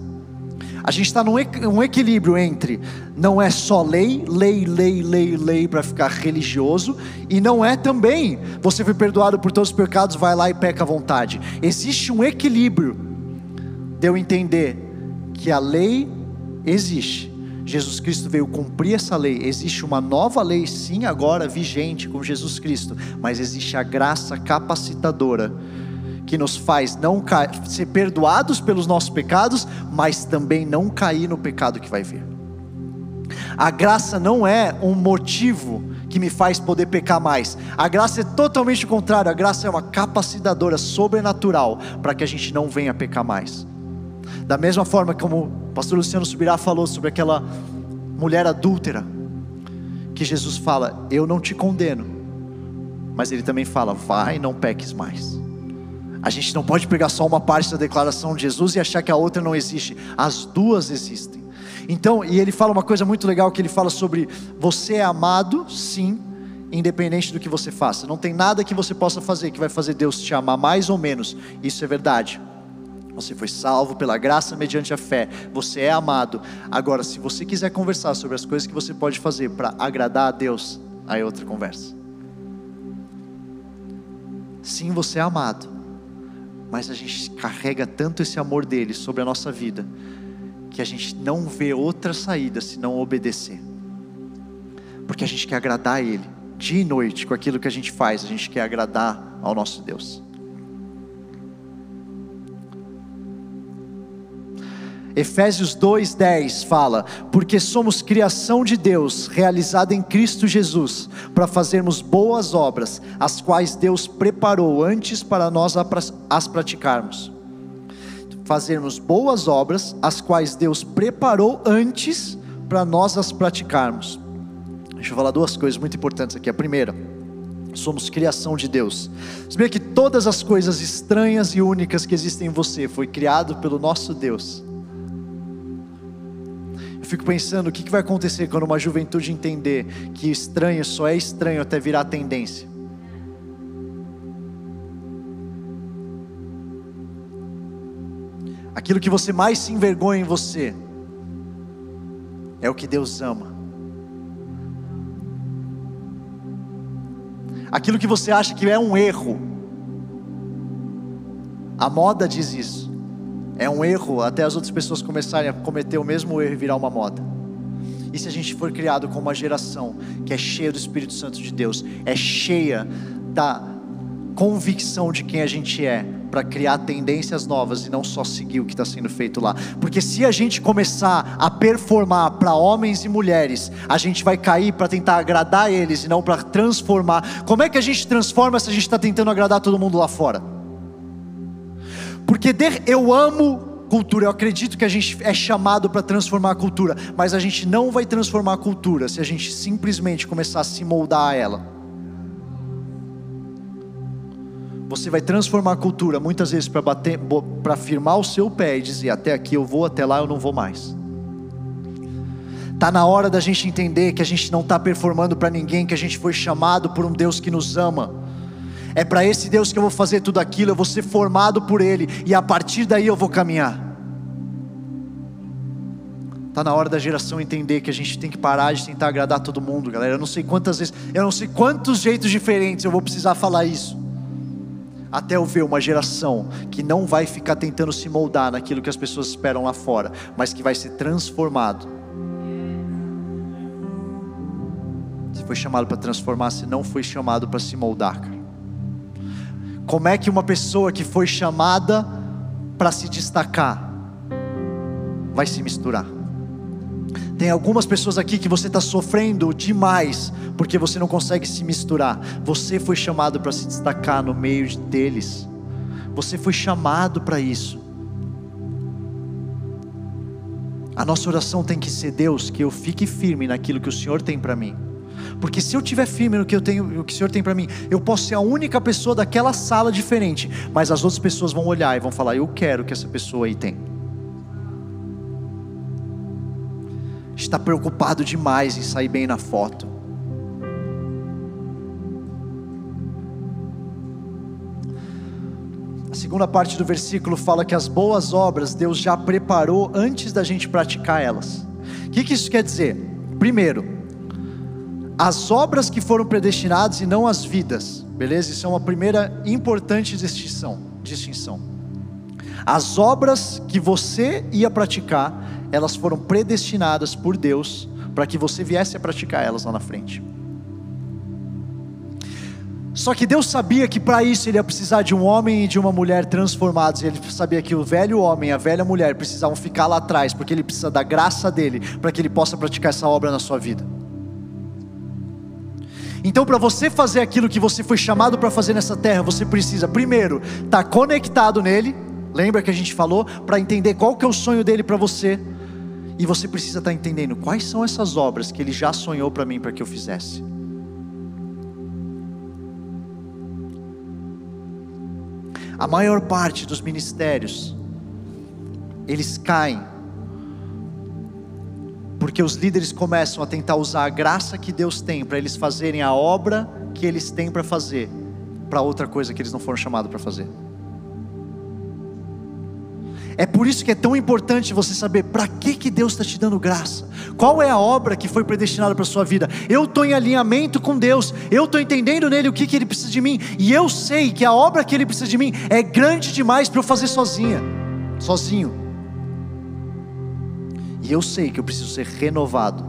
A gente está num um equilíbrio entre não é só lei, lei, lei, lei, lei para ficar religioso, e não é também você foi perdoado por todos os pecados, vai lá e peca à vontade. Existe um equilíbrio de eu entender que a lei existe. Jesus Cristo veio cumprir essa lei. Existe uma nova lei, sim, agora vigente com Jesus Cristo, mas existe a graça capacitadora que nos faz não ser perdoados pelos nossos pecados, mas também não cair no pecado que vai vir. A graça não é um motivo que me faz poder pecar mais. A graça é totalmente o contrário. A graça é uma capacitadora sobrenatural para que a gente não venha pecar mais. Da mesma forma como o pastor Luciano Subirá falou sobre aquela mulher adúltera, que Jesus fala: Eu não te condeno, mas ele também fala: Vai, não peques mais. A gente não pode pegar só uma parte da declaração de Jesus e achar que a outra não existe. As duas existem. Então, e ele fala uma coisa muito legal que ele fala sobre você é amado, sim, independente do que você faça. Não tem nada que você possa fazer que vai fazer Deus te amar mais ou menos. Isso é verdade. Você foi salvo pela graça mediante a fé. Você é amado. Agora, se você quiser conversar sobre as coisas que você pode fazer para agradar a Deus, aí é outra conversa. Sim, você é amado mas a gente carrega tanto esse amor dele sobre a nossa vida, que a gente não vê outra saída senão obedecer, porque a gente quer agradar a Ele, dia e noite, com aquilo que a gente faz, a gente quer agradar ao nosso Deus. Efésios 2:10 fala: "Porque somos criação de Deus, realizada em Cristo Jesus, para fazermos boas obras, as quais Deus preparou antes para nós as praticarmos." Fazermos boas obras, as quais Deus preparou antes para nós as praticarmos. Deixa eu falar duas coisas muito importantes aqui. A primeira, somos criação de Deus. Sabia que todas as coisas estranhas e únicas que existem em você foi criado pelo nosso Deus fico pensando o que vai acontecer quando uma juventude entender que estranho só é estranho até virar tendência. Aquilo que você mais se envergonha em você é o que Deus ama. Aquilo que você acha que é um erro, a moda diz isso. É um erro até as outras pessoas começarem a cometer o mesmo erro e virar uma moda. E se a gente for criado com uma geração que é cheia do Espírito Santo de Deus, é cheia da convicção de quem a gente é, para criar tendências novas e não só seguir o que está sendo feito lá. Porque se a gente começar a performar para homens e mulheres, a gente vai cair para tentar agradar eles e não para transformar. Como é que a gente transforma se a gente está tentando agradar todo mundo lá fora? Porque eu amo cultura, eu acredito que a gente é chamado para transformar a cultura, mas a gente não vai transformar a cultura se a gente simplesmente começar a se moldar a ela. Você vai transformar a cultura muitas vezes para bater, para firmar o seu pé e dizer até aqui eu vou, até lá eu não vou mais. Tá na hora da gente entender que a gente não está performando para ninguém, que a gente foi chamado por um Deus que nos ama é para esse Deus que eu vou fazer tudo aquilo, eu vou ser formado por Ele, e a partir daí eu vou caminhar. Está na hora da geração entender que a gente tem que parar de tentar agradar todo mundo, galera. Eu não sei quantas vezes, eu não sei quantos jeitos diferentes eu vou precisar falar isso. Até eu ver uma geração que não vai ficar tentando se moldar naquilo que as pessoas esperam lá fora, mas que vai ser transformado. Se foi chamado para transformar, se não foi chamado para se moldar, cara. Como é que uma pessoa que foi chamada para se destacar, vai se misturar. Tem algumas pessoas aqui que você está sofrendo demais porque você não consegue se misturar. Você foi chamado para se destacar no meio deles. Você foi chamado para isso. A nossa oração tem que ser Deus, que eu fique firme naquilo que o Senhor tem para mim. Porque se eu tiver firme no que eu tenho, no que o Senhor tem para mim, eu posso ser a única pessoa daquela sala diferente, mas as outras pessoas vão olhar e vão falar: "Eu quero que essa pessoa aí tem". Está preocupado demais em sair bem na foto. A segunda parte do versículo fala que as boas obras Deus já preparou antes da gente praticar elas. O que, que isso quer dizer? Primeiro, as obras que foram predestinadas e não as vidas, beleza? Isso é uma primeira importante distinção. distinção. As obras que você ia praticar, elas foram predestinadas por Deus para que você viesse a praticar elas lá na frente. Só que Deus sabia que para isso ele ia precisar de um homem e de uma mulher transformados. Ele sabia que o velho homem e a velha mulher precisavam ficar lá atrás, porque ele precisa da graça dele para que ele possa praticar essa obra na sua vida. Então, para você fazer aquilo que você foi chamado para fazer nessa terra, você precisa, primeiro, estar tá conectado nele. Lembra que a gente falou? Para entender qual que é o sonho dele para você. E você precisa estar tá entendendo quais são essas obras que ele já sonhou para mim para que eu fizesse. A maior parte dos ministérios, eles caem, porque os líderes começam a tentar usar a graça que Deus tem para eles fazerem a obra que eles têm para fazer, para outra coisa que eles não foram chamados para fazer. É por isso que é tão importante você saber para que, que Deus está te dando graça. Qual é a obra que foi predestinada para a sua vida? Eu estou em alinhamento com Deus, eu estou entendendo nele o que, que Ele precisa de mim, e eu sei que a obra que Ele precisa de mim é grande demais para eu fazer sozinha, sozinho. E eu sei que eu preciso ser renovado,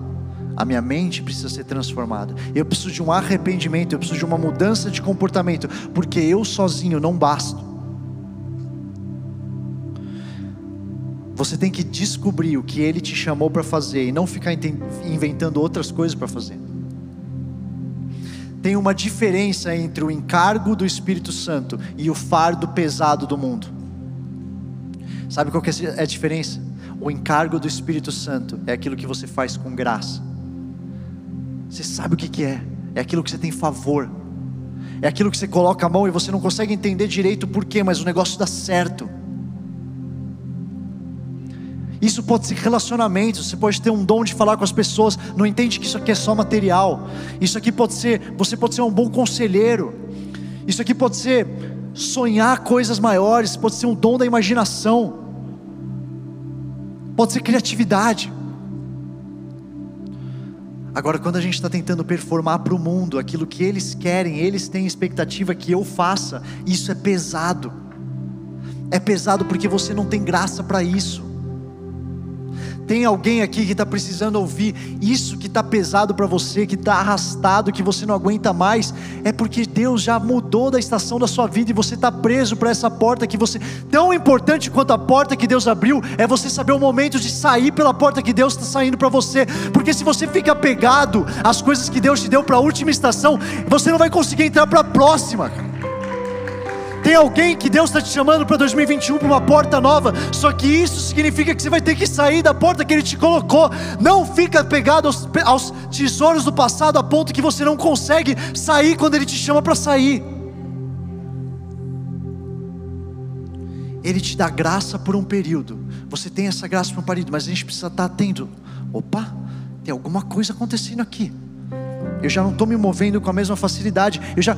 a minha mente precisa ser transformada, eu preciso de um arrependimento, eu preciso de uma mudança de comportamento, porque eu sozinho não basto. Você tem que descobrir o que Ele te chamou para fazer e não ficar inventando outras coisas para fazer. Tem uma diferença entre o encargo do Espírito Santo e o fardo pesado do mundo. Sabe qual que é a diferença? O encargo do Espírito Santo é aquilo que você faz com graça. Você sabe o que, que é? É aquilo que você tem favor. É aquilo que você coloca a mão e você não consegue entender direito o porquê, mas o negócio dá certo. Isso pode ser relacionamento, você pode ter um dom de falar com as pessoas, não entende que isso aqui é só material. Isso aqui pode ser, você pode ser um bom conselheiro. Isso aqui pode ser sonhar coisas maiores, pode ser um dom da imaginação. Pode ser criatividade. Agora, quando a gente está tentando performar para o mundo aquilo que eles querem, eles têm expectativa que eu faça, isso é pesado. É pesado porque você não tem graça para isso. Tem alguém aqui que está precisando ouvir isso que está pesado para você, que está arrastado, que você não aguenta mais, é porque Deus já mudou da estação da sua vida e você está preso para essa porta que você. Tão importante quanto a porta que Deus abriu é você saber o momento de sair pela porta que Deus está saindo para você, porque se você fica pegado às coisas que Deus te deu para a última estação, você não vai conseguir entrar para a próxima. Tem alguém que Deus está te chamando para 2021 para uma porta nova, só que isso significa que você vai ter que sair da porta que Ele te colocou. Não fica pegado aos, aos tesouros do passado a ponto que você não consegue sair quando Ele te chama para sair. Ele te dá graça por um período. Você tem essa graça por um período, mas a gente precisa estar atento. Opa, tem alguma coisa acontecendo aqui. Eu já não estou me movendo com a mesma facilidade. Eu já.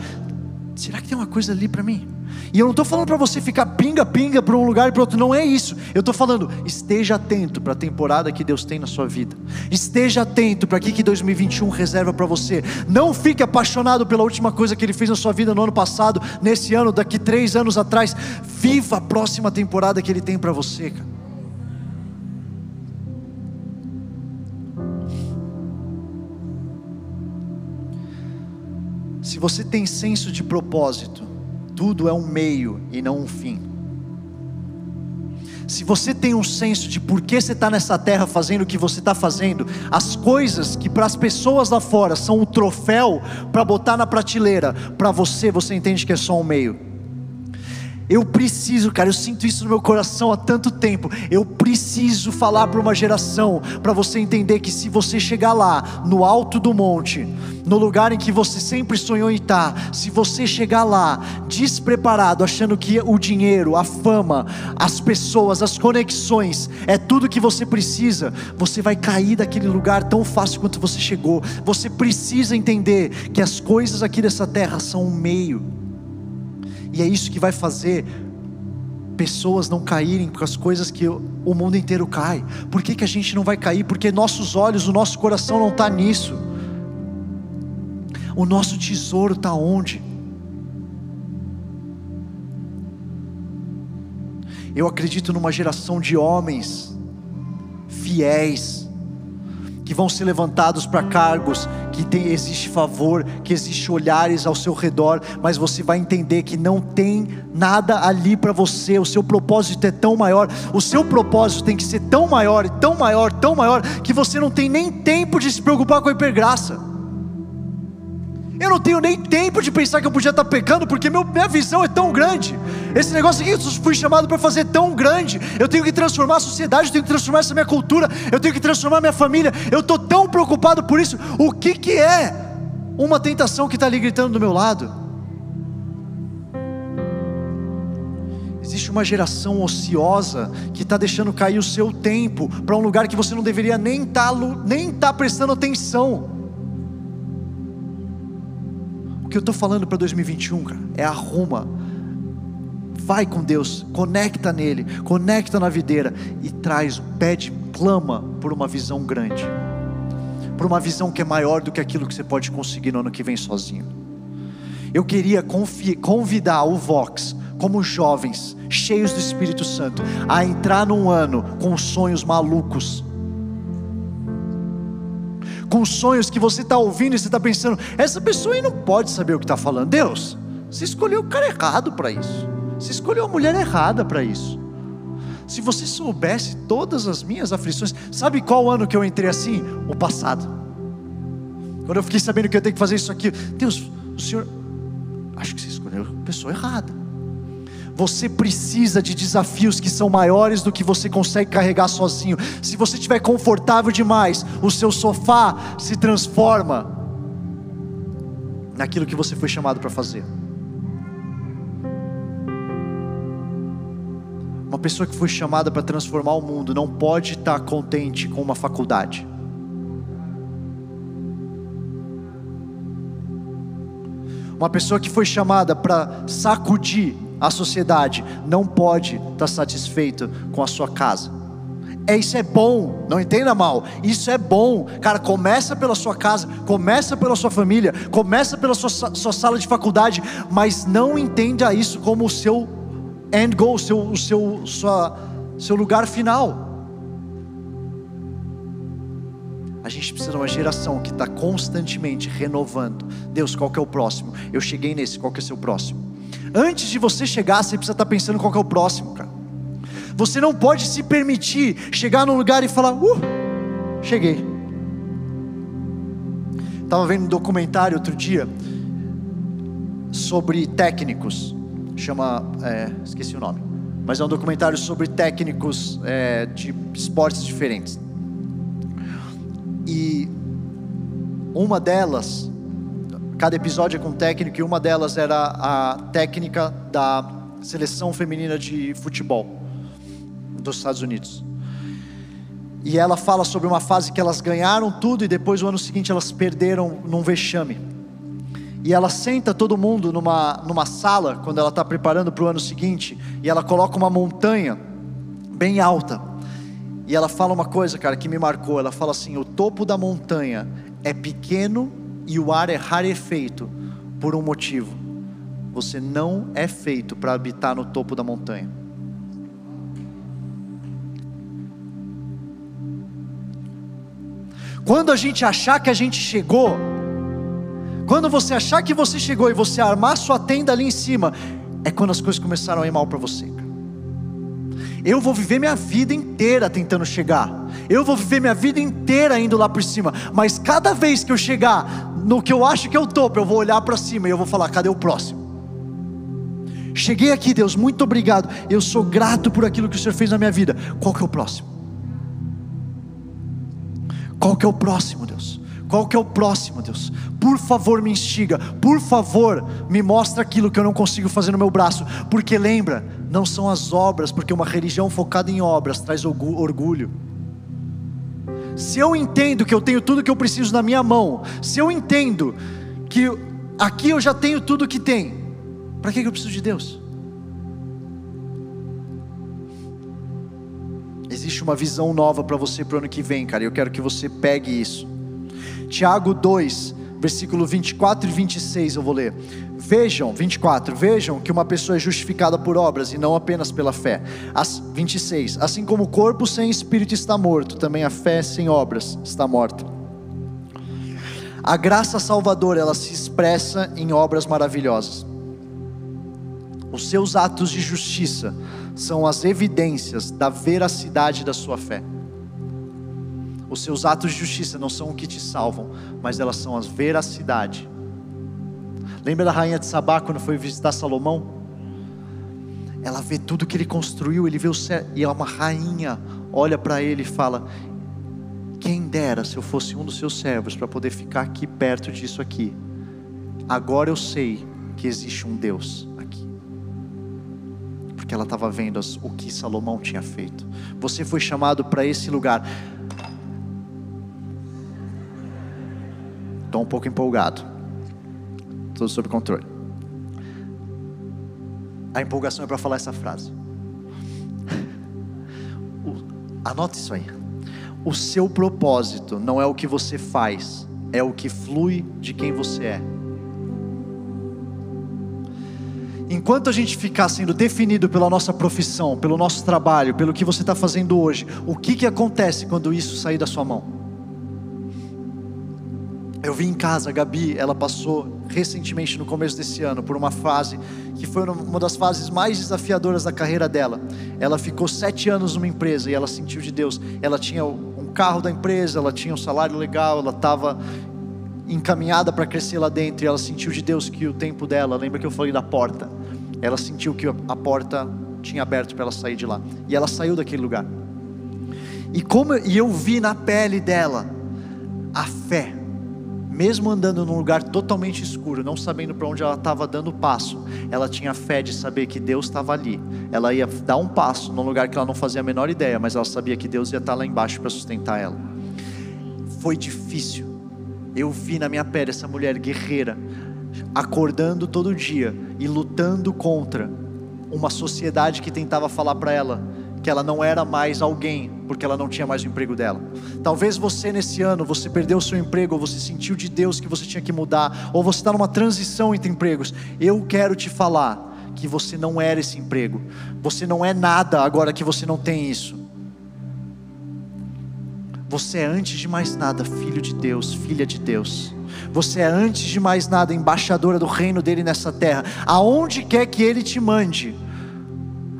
Será que tem uma coisa ali para mim? E eu não estou falando para você ficar pinga-pinga para um lugar e para outro, não é isso. Eu estou falando, esteja atento para a temporada que Deus tem na sua vida. Esteja atento para o que 2021 reserva para você. Não fique apaixonado pela última coisa que Ele fez na sua vida no ano passado, nesse ano, daqui três anos atrás. Viva a próxima temporada que Ele tem para você, cara. Se você tem senso de propósito, tudo é um meio e não um fim. se você tem um senso de por que você está nessa terra fazendo o que você está fazendo, as coisas que para as pessoas lá fora são um troféu para botar na prateleira, para você, você entende que é só um meio. Eu preciso, cara, eu sinto isso no meu coração há tanto tempo. Eu preciso falar para uma geração, para você entender que se você chegar lá, no alto do monte, no lugar em que você sempre sonhou em estar, se você chegar lá despreparado, achando que o dinheiro, a fama, as pessoas, as conexões é tudo que você precisa, você vai cair daquele lugar tão fácil quanto você chegou. Você precisa entender que as coisas aqui dessa terra são um meio e é isso que vai fazer pessoas não caírem com as coisas que o mundo inteiro cai. Por que, que a gente não vai cair? Porque nossos olhos, o nosso coração não está nisso. O nosso tesouro está onde? Eu acredito numa geração de homens fiéis, que vão ser levantados para cargos, que tem, existe favor, que existe olhares ao seu redor, mas você vai entender que não tem nada ali para você, o seu propósito é tão maior, o seu propósito tem que ser tão maior, tão maior, tão maior, que você não tem nem tempo de se preocupar com a hipergraça. Eu não tenho nem tempo de pensar que eu podia estar pecando, porque meu, minha visão é tão grande. Esse negócio aqui eu fui chamado para fazer tão grande. Eu tenho que transformar a sociedade, eu tenho que transformar essa minha cultura, eu tenho que transformar minha família. Eu estou tão preocupado por isso. O que, que é uma tentação que está ali gritando do meu lado? Existe uma geração ociosa que está deixando cair o seu tempo para um lugar que você não deveria nem estar tá, nem tá prestando atenção que eu estou falando para 2021, cara, é arruma. Vai com Deus, conecta nele, conecta na videira e traz, pede, clama por uma visão grande, por uma visão que é maior do que aquilo que você pode conseguir no ano que vem sozinho. Eu queria convidar o Vox, como jovens, cheios do Espírito Santo, a entrar num ano com sonhos malucos com sonhos que você está ouvindo e você está pensando, essa pessoa aí não pode saber o que está falando. Deus, você escolheu o cara errado para isso. Você escolheu a mulher errada para isso. Se você soubesse todas as minhas aflições, sabe qual ano que eu entrei assim? O passado. Quando eu fiquei sabendo que eu tenho que fazer isso aqui, Deus, o Senhor, acho que você escolheu a pessoa errada. Você precisa de desafios que são maiores do que você consegue carregar sozinho. Se você estiver confortável demais, o seu sofá se transforma naquilo que você foi chamado para fazer. Uma pessoa que foi chamada para transformar o mundo não pode estar contente com uma faculdade. Uma pessoa que foi chamada para sacudir a sociedade não pode estar satisfeito com a sua casa. É isso é bom, não entenda mal. Isso é bom, cara. Começa pela sua casa, começa pela sua família, começa pela sua, sua sala de faculdade, mas não entenda isso como o seu end goal, seu, o seu, sua, seu lugar final. A gente precisa de uma geração que está constantemente renovando. Deus, qual que é o próximo? Eu cheguei nesse, qual que é o seu próximo? Antes de você chegar, você precisa estar pensando qual é o próximo, cara. Você não pode se permitir chegar num lugar e falar, uh, cheguei. Estava vendo um documentário outro dia sobre técnicos, chama, é, esqueci o nome, mas é um documentário sobre técnicos é, de esportes diferentes. E uma delas Cada episódio é com técnico e uma delas era a técnica da seleção feminina de futebol dos Estados Unidos. E ela fala sobre uma fase que elas ganharam tudo e depois no ano seguinte elas perderam num vexame. E ela senta todo mundo numa, numa sala quando ela está preparando para o ano seguinte e ela coloca uma montanha bem alta. E ela fala uma coisa, cara, que me marcou. Ela fala assim: o topo da montanha é pequeno e o ar é rarefeito por um motivo: você não é feito para habitar no topo da montanha. Quando a gente achar que a gente chegou, quando você achar que você chegou e você armar sua tenda ali em cima, é quando as coisas começaram a ir mal para você. Eu vou viver minha vida inteira tentando chegar. Eu vou viver minha vida inteira indo lá por cima. Mas cada vez que eu chegar no que eu acho que é o topo, eu vou olhar para cima e eu vou falar: cadê o próximo? Cheguei aqui, Deus, muito obrigado. Eu sou grato por aquilo que o Senhor fez na minha vida. Qual que é o próximo? Qual que é o próximo, Deus? Qual que é o próximo, Deus? Por favor, me instiga. Por favor, me mostra aquilo que eu não consigo fazer no meu braço. Porque lembra, não são as obras, porque uma religião focada em obras traz orgulho. Se eu entendo que eu tenho tudo que eu preciso na minha mão, se eu entendo que aqui eu já tenho tudo que tem, para que eu preciso de Deus? Existe uma visão nova para você para o ano que vem, cara. Eu quero que você pegue isso. Tiago 2, versículo 24 e 26, eu vou ler. Vejam, 24, vejam que uma pessoa é justificada por obras e não apenas pela fé. As, 26, assim como o corpo sem espírito está morto, também a fé sem obras está morta. A graça salvadora, ela se expressa em obras maravilhosas. Os seus atos de justiça são as evidências da veracidade da sua fé. Os seus atos de justiça não são o que te salvam, mas elas são a veracidade. Lembra da rainha de Sabá quando foi visitar Salomão? Ela vê tudo que ele construiu, ele vê o céu, e uma rainha olha para ele e fala: Quem dera se eu fosse um dos seus servos para poder ficar aqui perto disso aqui. Agora eu sei que existe um Deus porque ela estava vendo o que Salomão tinha feito. Você foi chamado para esse lugar. Estou um pouco empolgado. Tudo sob controle. A empolgação é para falar essa frase. Anote isso aí. O seu propósito não é o que você faz, é o que flui de quem você é. Enquanto a gente ficar sendo definido pela nossa profissão, pelo nosso trabalho, pelo que você está fazendo hoje, o que, que acontece quando isso sair da sua mão? Eu vi em casa, a Gabi, ela passou recentemente no começo desse ano por uma fase que foi uma das fases mais desafiadoras da carreira dela. Ela ficou sete anos numa empresa e ela sentiu de Deus. Ela tinha um carro da empresa, ela tinha um salário legal, ela estava encaminhada para crescer lá dentro e ela sentiu de Deus que o tempo dela, lembra que eu falei da porta? Ela sentiu que a porta tinha aberto para ela sair de lá e ela saiu daquele lugar. E como e eu vi na pele dela a fé, mesmo andando num lugar totalmente escuro, não sabendo para onde ela estava dando passo, ela tinha fé de saber que Deus estava ali. Ela ia dar um passo num lugar que ela não fazia a menor ideia, mas ela sabia que Deus ia estar lá embaixo para sustentar ela. Foi difícil, eu vi na minha pele essa mulher guerreira, acordando todo dia e lutando contra uma sociedade que tentava falar para ela que ela não era mais alguém, porque ela não tinha mais o emprego dela. Talvez você nesse ano, você perdeu o seu emprego, ou você sentiu de Deus que você tinha que mudar, ou você está numa transição entre empregos. Eu quero te falar que você não era esse emprego, você não é nada agora que você não tem isso. Você é antes de mais nada filho de Deus, filha de Deus. Você é antes de mais nada embaixadora do reino dele nessa terra. Aonde quer que ele te mande,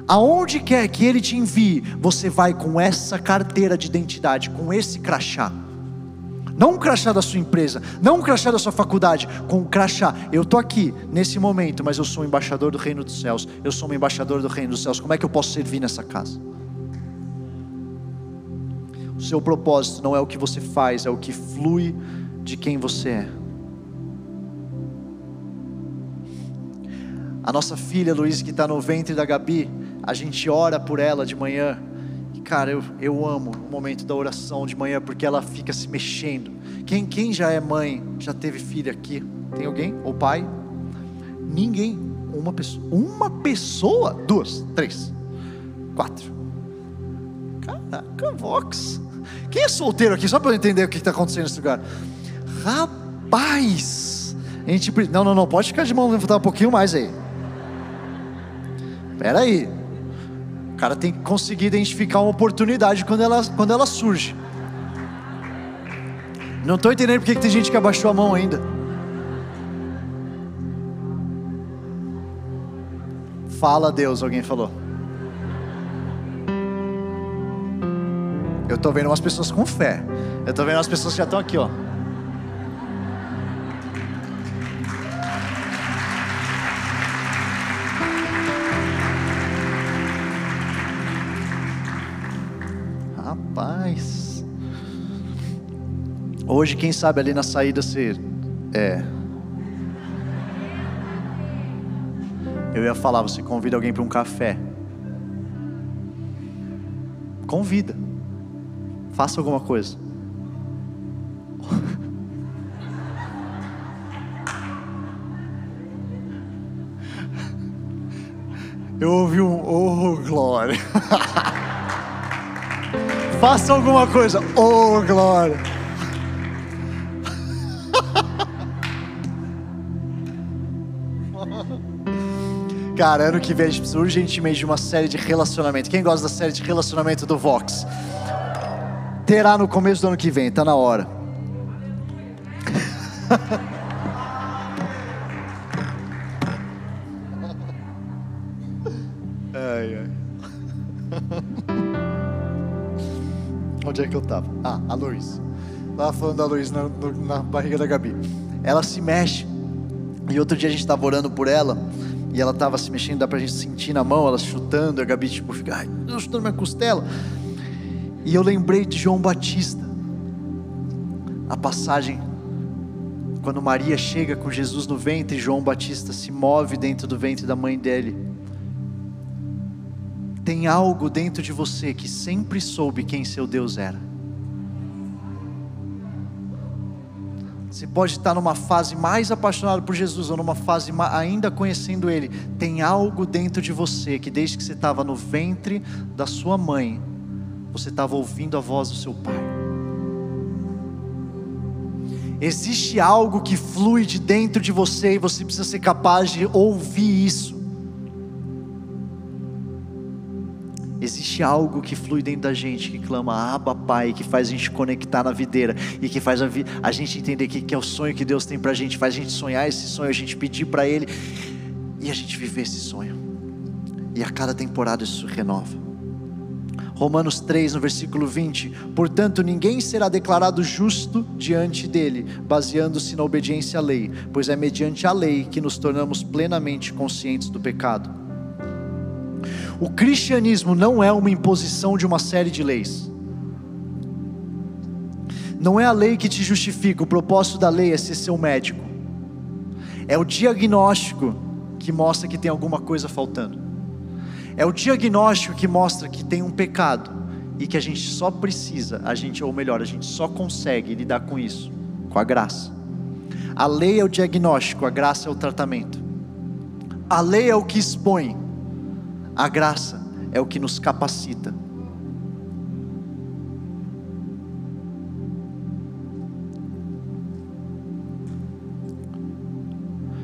aonde quer que ele te envie, você vai com essa carteira de identidade, com esse crachá. Não um crachá da sua empresa, não um crachá da sua faculdade, com um crachá. Eu estou aqui nesse momento, mas eu sou um embaixador do reino dos céus. Eu sou um embaixador do reino dos céus. Como é que eu posso servir nessa casa? O seu propósito não é o que você faz, é o que flui de quem você é. A nossa filha Luísa, que está no ventre da Gabi, a gente ora por ela de manhã. E, cara, eu, eu amo o momento da oração de manhã, porque ela fica se mexendo. Quem, quem já é mãe, já teve filha aqui? Tem alguém? Ou pai? Ninguém. Uma pessoa. Uma pessoa? Duas, três, quatro. Caraca, Vox. Quem é solteiro aqui? Só para eu entender o que está acontecendo nesse lugar. Rapaz! A gente. Não, não, não. Pode ficar de mão levantar um pouquinho mais aí. Espera aí. O cara tem que conseguir identificar uma oportunidade quando ela, quando ela surge. Não estou entendendo porque que tem gente que abaixou a mão ainda. Fala Deus, alguém falou. Eu estou vendo umas pessoas com fé. Eu estou vendo umas pessoas que já estão aqui, ó. Hoje, quem sabe ali na saída você. É. Eu ia falar, você convida alguém para um café. Convida. Faça alguma coisa. Eu ouvi um oh glória. Faça alguma coisa, oh glória. Cara, ano que vem a gente precisa urgentemente de uma série de relacionamento. Quem gosta da série de relacionamento do Vox? Terá no começo do ano que vem, tá na hora. ai, ai. Onde é que eu tava? Ah, a Luiz. Tava falando da Luiz na, na barriga da Gabi. Ela se mexe. E outro dia a gente estava orando por ela. E ela estava se mexendo, dá pra gente sentir na mão, ela chutando. A Gabi, tipo, fica, ai, eu chutando minha costela. E eu lembrei de João Batista. A passagem quando Maria chega com Jesus no ventre, João Batista se move dentro do ventre da mãe dele. Tem algo dentro de você que sempre soube quem seu Deus era. Você pode estar numa fase mais apaixonado por Jesus ou numa fase ainda conhecendo Ele. Tem algo dentro de você que desde que você estava no ventre da sua mãe, você estava ouvindo a voz do seu pai. Existe algo que flui de dentro de você e você precisa ser capaz de ouvir isso. Existe algo que flui dentro da gente, que clama Abba Pai, que faz a gente conectar na videira e que faz a, a gente entender que, que é o sonho que Deus tem para a gente, faz a gente sonhar esse sonho, a gente pedir para Ele e a gente viver esse sonho. E a cada temporada isso renova. Romanos 3, no versículo 20: Portanto, ninguém será declarado justo diante dele, baseando-se na obediência à lei, pois é mediante a lei que nos tornamos plenamente conscientes do pecado. O cristianismo não é uma imposição de uma série de leis. Não é a lei que te justifica, o propósito da lei é ser seu médico. É o diagnóstico que mostra que tem alguma coisa faltando. É o diagnóstico que mostra que tem um pecado e que a gente só precisa, a gente ou melhor, a gente só consegue lidar com isso com a graça. A lei é o diagnóstico, a graça é o tratamento. A lei é o que expõe, a graça é o que nos capacita.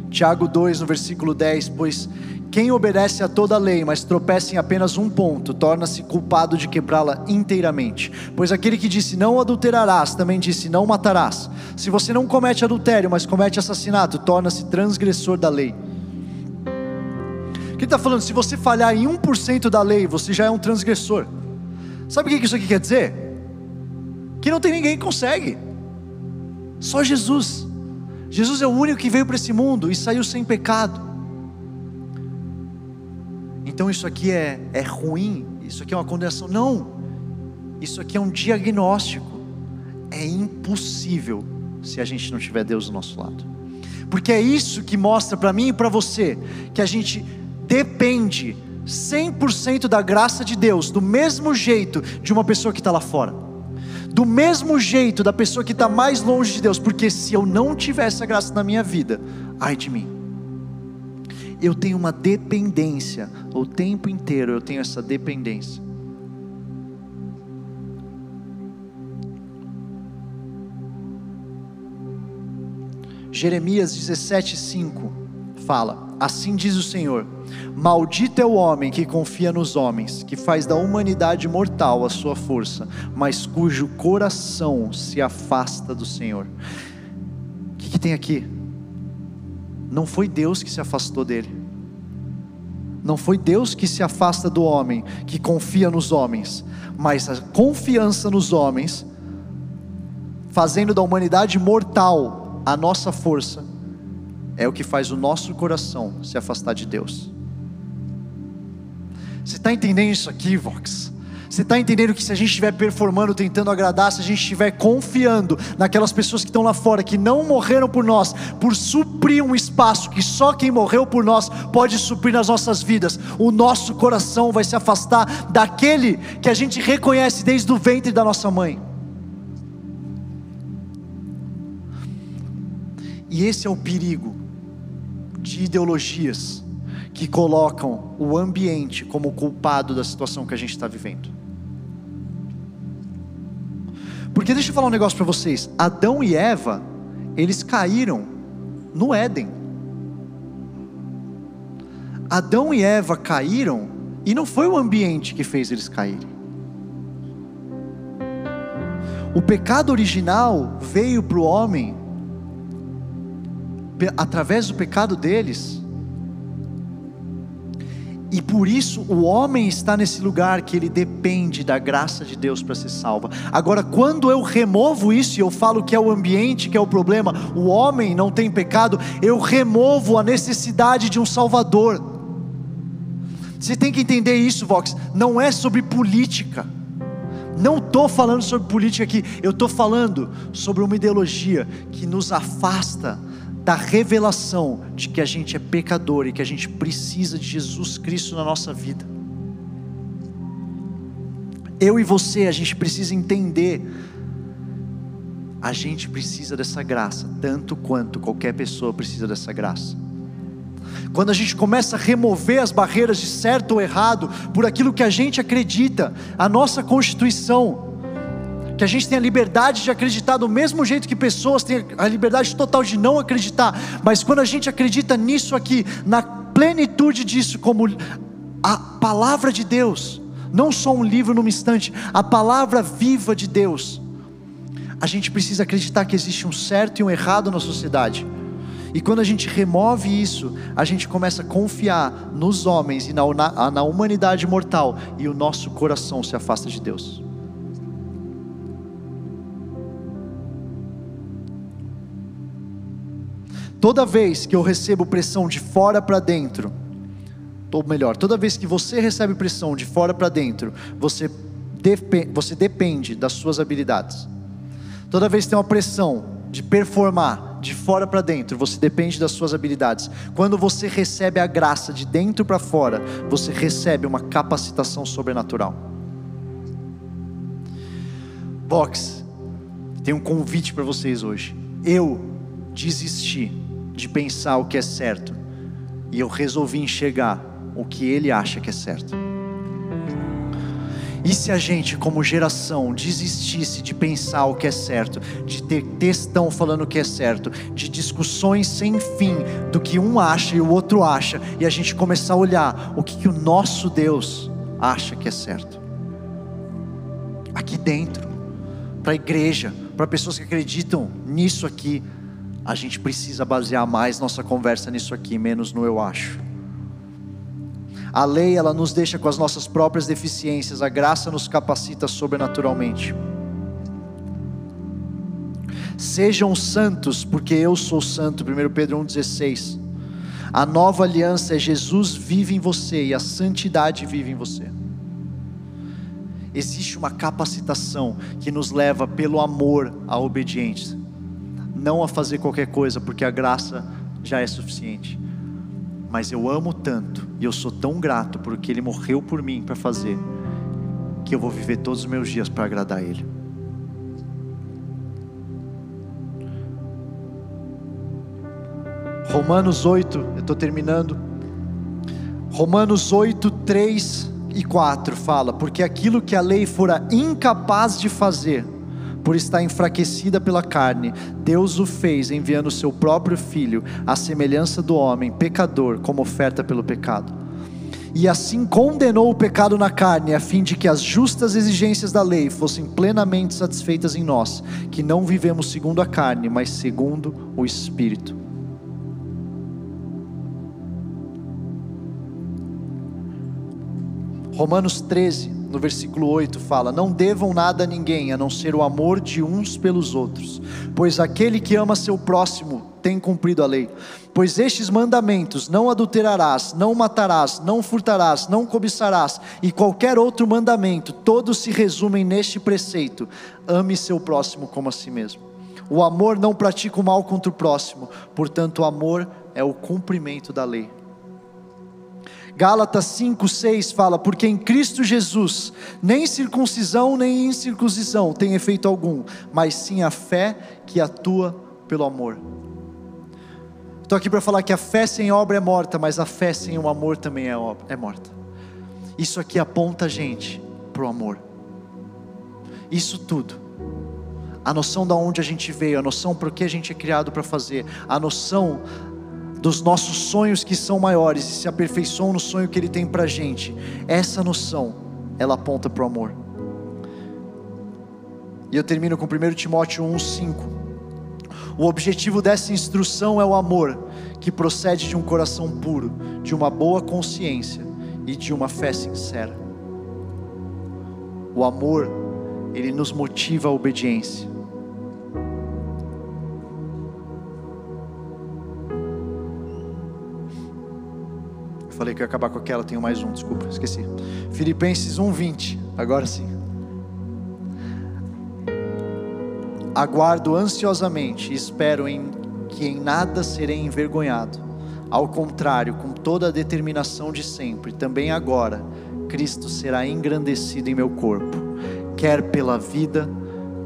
Tiago 2, no versículo 10: Pois quem obedece a toda a lei, mas tropeça em apenas um ponto, torna-se culpado de quebrá-la inteiramente. Pois aquele que disse não adulterarás, também disse não matarás. Se você não comete adultério, mas comete assassinato, torna-se transgressor da lei. Quem está falando? Se você falhar em 1% da lei, você já é um transgressor. Sabe o que isso aqui quer dizer? Que não tem ninguém que consegue, só Jesus. Jesus é o único que veio para esse mundo e saiu sem pecado. Então isso aqui é, é ruim, isso aqui é uma condenação. Não, isso aqui é um diagnóstico. É impossível se a gente não tiver Deus do nosso lado. Porque é isso que mostra para mim e para você que a gente depende 100% da graça de Deus, do mesmo jeito de uma pessoa que está lá fora, do mesmo jeito da pessoa que está mais longe de Deus, porque se eu não tivesse essa graça na minha vida, ai de mim. Eu tenho uma dependência, o tempo inteiro eu tenho essa dependência. Jeremias 17:5 fala: Assim diz o Senhor: Maldito é o homem que confia nos homens, que faz da humanidade mortal a sua força, mas cujo coração se afasta do Senhor. O que, que tem aqui? Não foi Deus que se afastou dele. Não foi Deus que se afasta do homem, que confia nos homens, mas a confiança nos homens, fazendo da humanidade mortal a nossa força, é o que faz o nosso coração se afastar de Deus. Você está entendendo isso aqui, Vox? Você está entendendo que se a gente estiver performando, tentando agradar, se a gente estiver confiando naquelas pessoas que estão lá fora, que não morreram por nós, por suprir um espaço que só quem morreu por nós pode suprir nas nossas vidas, o nosso coração vai se afastar daquele que a gente reconhece desde o ventre da nossa mãe. E esse é o perigo de ideologias que colocam o ambiente como culpado da situação que a gente está vivendo. Porque deixa eu falar um negócio para vocês: Adão e Eva, eles caíram no Éden. Adão e Eva caíram e não foi o ambiente que fez eles caírem. O pecado original veio para o homem através do pecado deles e por isso o homem está nesse lugar que ele depende da graça de Deus para ser salvo. Agora, quando eu removo isso e eu falo que é o ambiente que é o problema, o homem não tem pecado, eu removo a necessidade de um Salvador. Você tem que entender isso, Vox. Não é sobre política. Não estou falando sobre política aqui. Eu estou falando sobre uma ideologia que nos afasta da revelação de que a gente é pecador e que a gente precisa de Jesus Cristo na nossa vida. Eu e você, a gente precisa entender, a gente precisa dessa graça, tanto quanto qualquer pessoa precisa dessa graça. Quando a gente começa a remover as barreiras de certo ou errado por aquilo que a gente acredita, a nossa constituição, que a gente tenha liberdade de acreditar do mesmo jeito que pessoas têm a liberdade total de não acreditar, mas quando a gente acredita nisso aqui, na plenitude disso, como a palavra de Deus, não só um livro numa instante, a palavra viva de Deus, a gente precisa acreditar que existe um certo e um errado na sociedade. E quando a gente remove isso, a gente começa a confiar nos homens e na, na, na humanidade mortal, e o nosso coração se afasta de Deus. Toda vez que eu recebo pressão de fora para dentro, ou melhor, toda vez que você recebe pressão de fora para dentro, você, depend, você depende das suas habilidades. Toda vez que tem uma pressão de performar de fora para dentro, você depende das suas habilidades. Quando você recebe a graça de dentro para fora, você recebe uma capacitação sobrenatural. Box, tem um convite para vocês hoje. Eu desisti de pensar o que é certo e eu resolvi enxergar o que ele acha que é certo. E se a gente, como geração, desistisse de pensar o que é certo, de ter textão falando o que é certo, de discussões sem fim do que um acha e o outro acha, e a gente começar a olhar o que, que o nosso Deus acha que é certo, aqui dentro, para a igreja, para pessoas que acreditam nisso aqui, a gente precisa basear mais nossa conversa nisso aqui, menos no eu acho. A lei ela nos deixa com as nossas próprias deficiências, a graça nos capacita sobrenaturalmente. Sejam santos, porque eu sou santo, 1 Pedro 1,16. A nova aliança é Jesus vive em você e a santidade vive em você. Existe uma capacitação que nos leva pelo amor à obediência não a fazer qualquer coisa, porque a graça já é suficiente. Mas eu amo tanto e eu sou tão grato porque Ele morreu por mim para fazer, que eu vou viver todos os meus dias para agradar Ele. Romanos 8, eu estou terminando. Romanos 8, 3 e 4 fala: Porque aquilo que a lei fora incapaz de fazer, por estar enfraquecida pela carne, Deus o fez enviando o seu próprio filho, à semelhança do homem, pecador, como oferta pelo pecado. E assim condenou o pecado na carne, a fim de que as justas exigências da lei fossem plenamente satisfeitas em nós, que não vivemos segundo a carne, mas segundo o Espírito. Romanos 13, no versículo 8, fala: Não devam nada a ninguém a não ser o amor de uns pelos outros, pois aquele que ama seu próximo tem cumprido a lei. Pois estes mandamentos: não adulterarás, não matarás, não furtarás, não cobiçarás, e qualquer outro mandamento, todos se resumem neste preceito: ame seu próximo como a si mesmo. O amor não pratica o mal contra o próximo, portanto, o amor é o cumprimento da lei. Gálatas 5, 6 fala: Porque em Cristo Jesus, nem circuncisão nem incircuncisão tem efeito algum, mas sim a fé que atua pelo amor. Estou aqui para falar que a fé sem obra é morta, mas a fé sem o amor também é, é morta. Isso aqui aponta a gente para o amor. Isso tudo. A noção de onde a gente veio, a noção para o que a gente é criado para fazer, a noção dos nossos sonhos que são maiores e se aperfeiçoam no sonho que Ele tem para gente. Essa noção, ela aponta para o amor. E eu termino com 1 Timóteo 1,5. O objetivo dessa instrução é o amor, que procede de um coração puro, de uma boa consciência e de uma fé sincera. O amor, ele nos motiva à obediência. Falei que ia acabar com aquela, tenho mais um, desculpa, esqueci. Filipenses 1:20. Agora sim. Aguardo ansiosamente e espero em que em nada serei envergonhado. Ao contrário, com toda a determinação de sempre, também agora, Cristo será engrandecido em meu corpo, quer pela vida,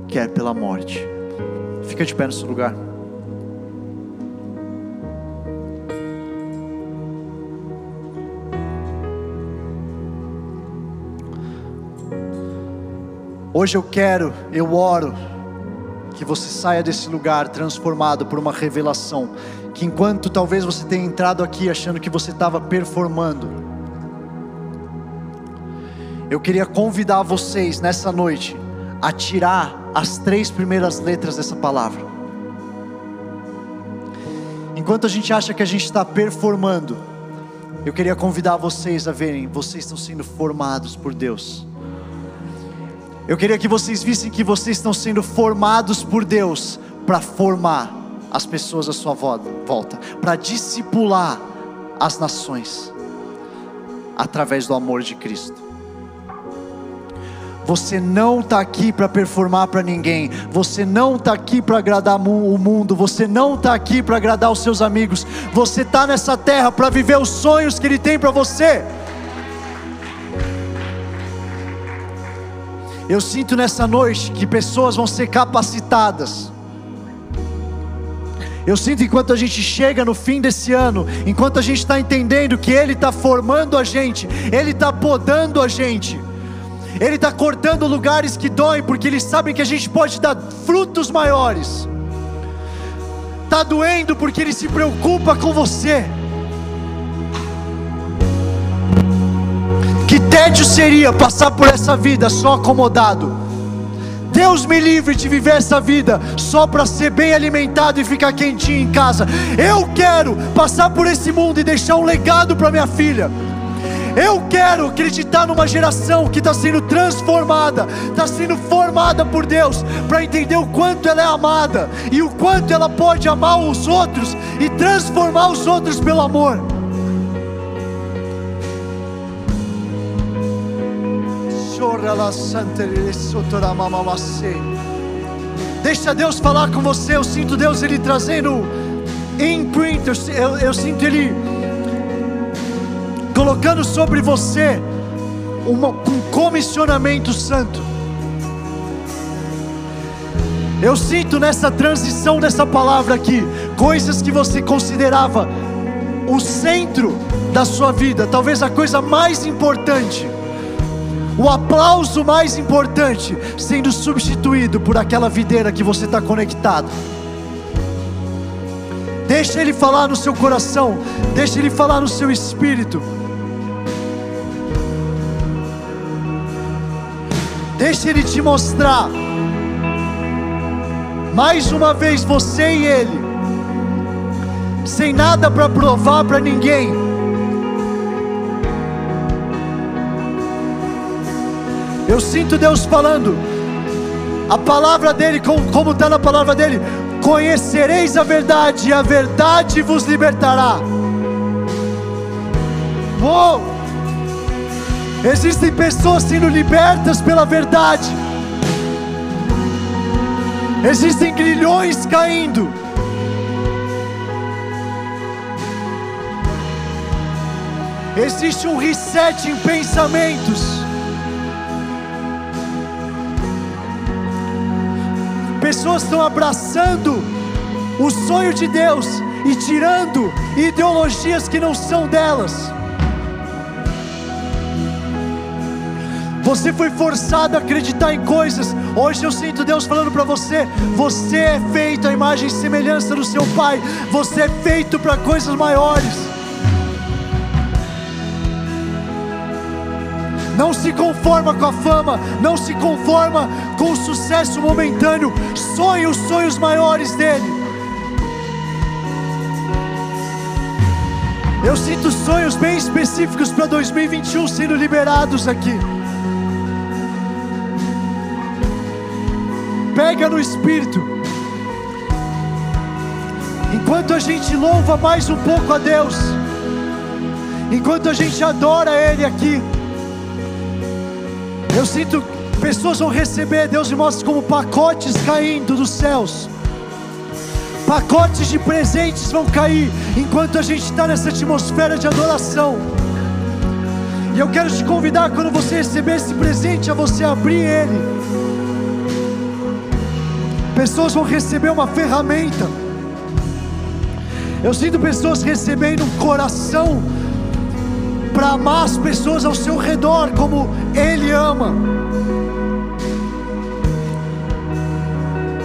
quer pela morte. Fica de pé no seu lugar. Hoje eu quero, eu oro, que você saia desse lugar transformado por uma revelação. Que enquanto talvez você tenha entrado aqui achando que você estava performando, eu queria convidar vocês nessa noite a tirar as três primeiras letras dessa palavra. Enquanto a gente acha que a gente está performando, eu queria convidar vocês a verem, vocês estão sendo formados por Deus. Eu queria que vocês vissem que vocês estão sendo formados por Deus para formar as pessoas à sua volta, para discipular as nações através do amor de Cristo. Você não está aqui para performar para ninguém, você não está aqui para agradar o mundo, você não está aqui para agradar os seus amigos, você está nessa terra para viver os sonhos que Ele tem para você. Eu sinto nessa noite que pessoas vão ser capacitadas. Eu sinto enquanto a gente chega no fim desse ano, enquanto a gente está entendendo que Ele está formando a gente, Ele está podando a gente, Ele está cortando lugares que doem, porque Ele sabe que a gente pode dar frutos maiores. Está doendo porque Ele se preocupa com você. Que tédio seria passar por essa vida só acomodado. Deus me livre de viver essa vida só para ser bem alimentado e ficar quentinho em casa. Eu quero passar por esse mundo e deixar um legado para minha filha. Eu quero acreditar numa geração que está sendo transformada, está sendo formada por Deus, para entender o quanto ela é amada e o quanto ela pode amar os outros e transformar os outros pelo amor. Deixa Deus falar com você. Eu sinto Deus ele trazendo imprint. Eu, eu sinto Ele colocando sobre você uma, um comissionamento santo. Eu sinto nessa transição dessa palavra aqui coisas que você considerava o centro da sua vida, talvez a coisa mais importante o aplauso mais importante sendo substituído por aquela videira que você está conectado. Deixa Ele falar no seu coração, deixa Ele falar no seu espírito. Deixa Ele te mostrar. Mais uma vez você e Ele, sem nada para provar para ninguém Eu sinto Deus falando. A palavra dele, como está na palavra dele, conhecereis a verdade e a verdade vos libertará. Uou! Existem pessoas sendo libertas pela verdade. Existem grilhões caindo. Existe um reset em pensamentos. Pessoas estão abraçando o sonho de Deus e tirando ideologias que não são delas. Você foi forçado a acreditar em coisas. Hoje eu sinto Deus falando para você: você é feito à imagem e semelhança do seu Pai. Você é feito para coisas maiores. Não se conforma com a fama, não se conforma com o sucesso momentâneo, sonhe os sonhos maiores dele. Eu sinto sonhos bem específicos para 2021 sendo liberados aqui. Pega no espírito. Enquanto a gente louva mais um pouco a Deus, enquanto a gente adora Ele aqui, eu sinto pessoas vão receber, Deus me mostra como pacotes caindo dos céus. Pacotes de presentes vão cair enquanto a gente está nessa atmosfera de adoração. E eu quero te convidar quando você receber esse presente a você abrir ele. Pessoas vão receber uma ferramenta. Eu sinto pessoas recebendo um coração para amar as pessoas ao seu redor como Ele ama.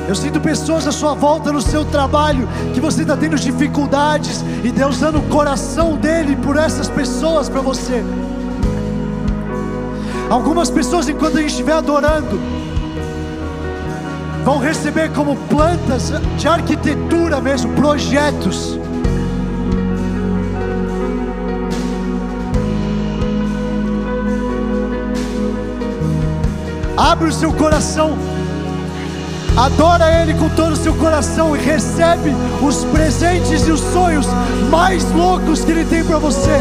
Eu sinto pessoas à sua volta no seu trabalho que você está tendo dificuldades e Deus dando o coração dele por essas pessoas para você. Algumas pessoas, enquanto a gente estiver adorando, vão receber como plantas de arquitetura mesmo, projetos Abre o seu coração. Adora Ele com todo o seu coração e recebe os presentes e os sonhos mais loucos que Ele tem para você.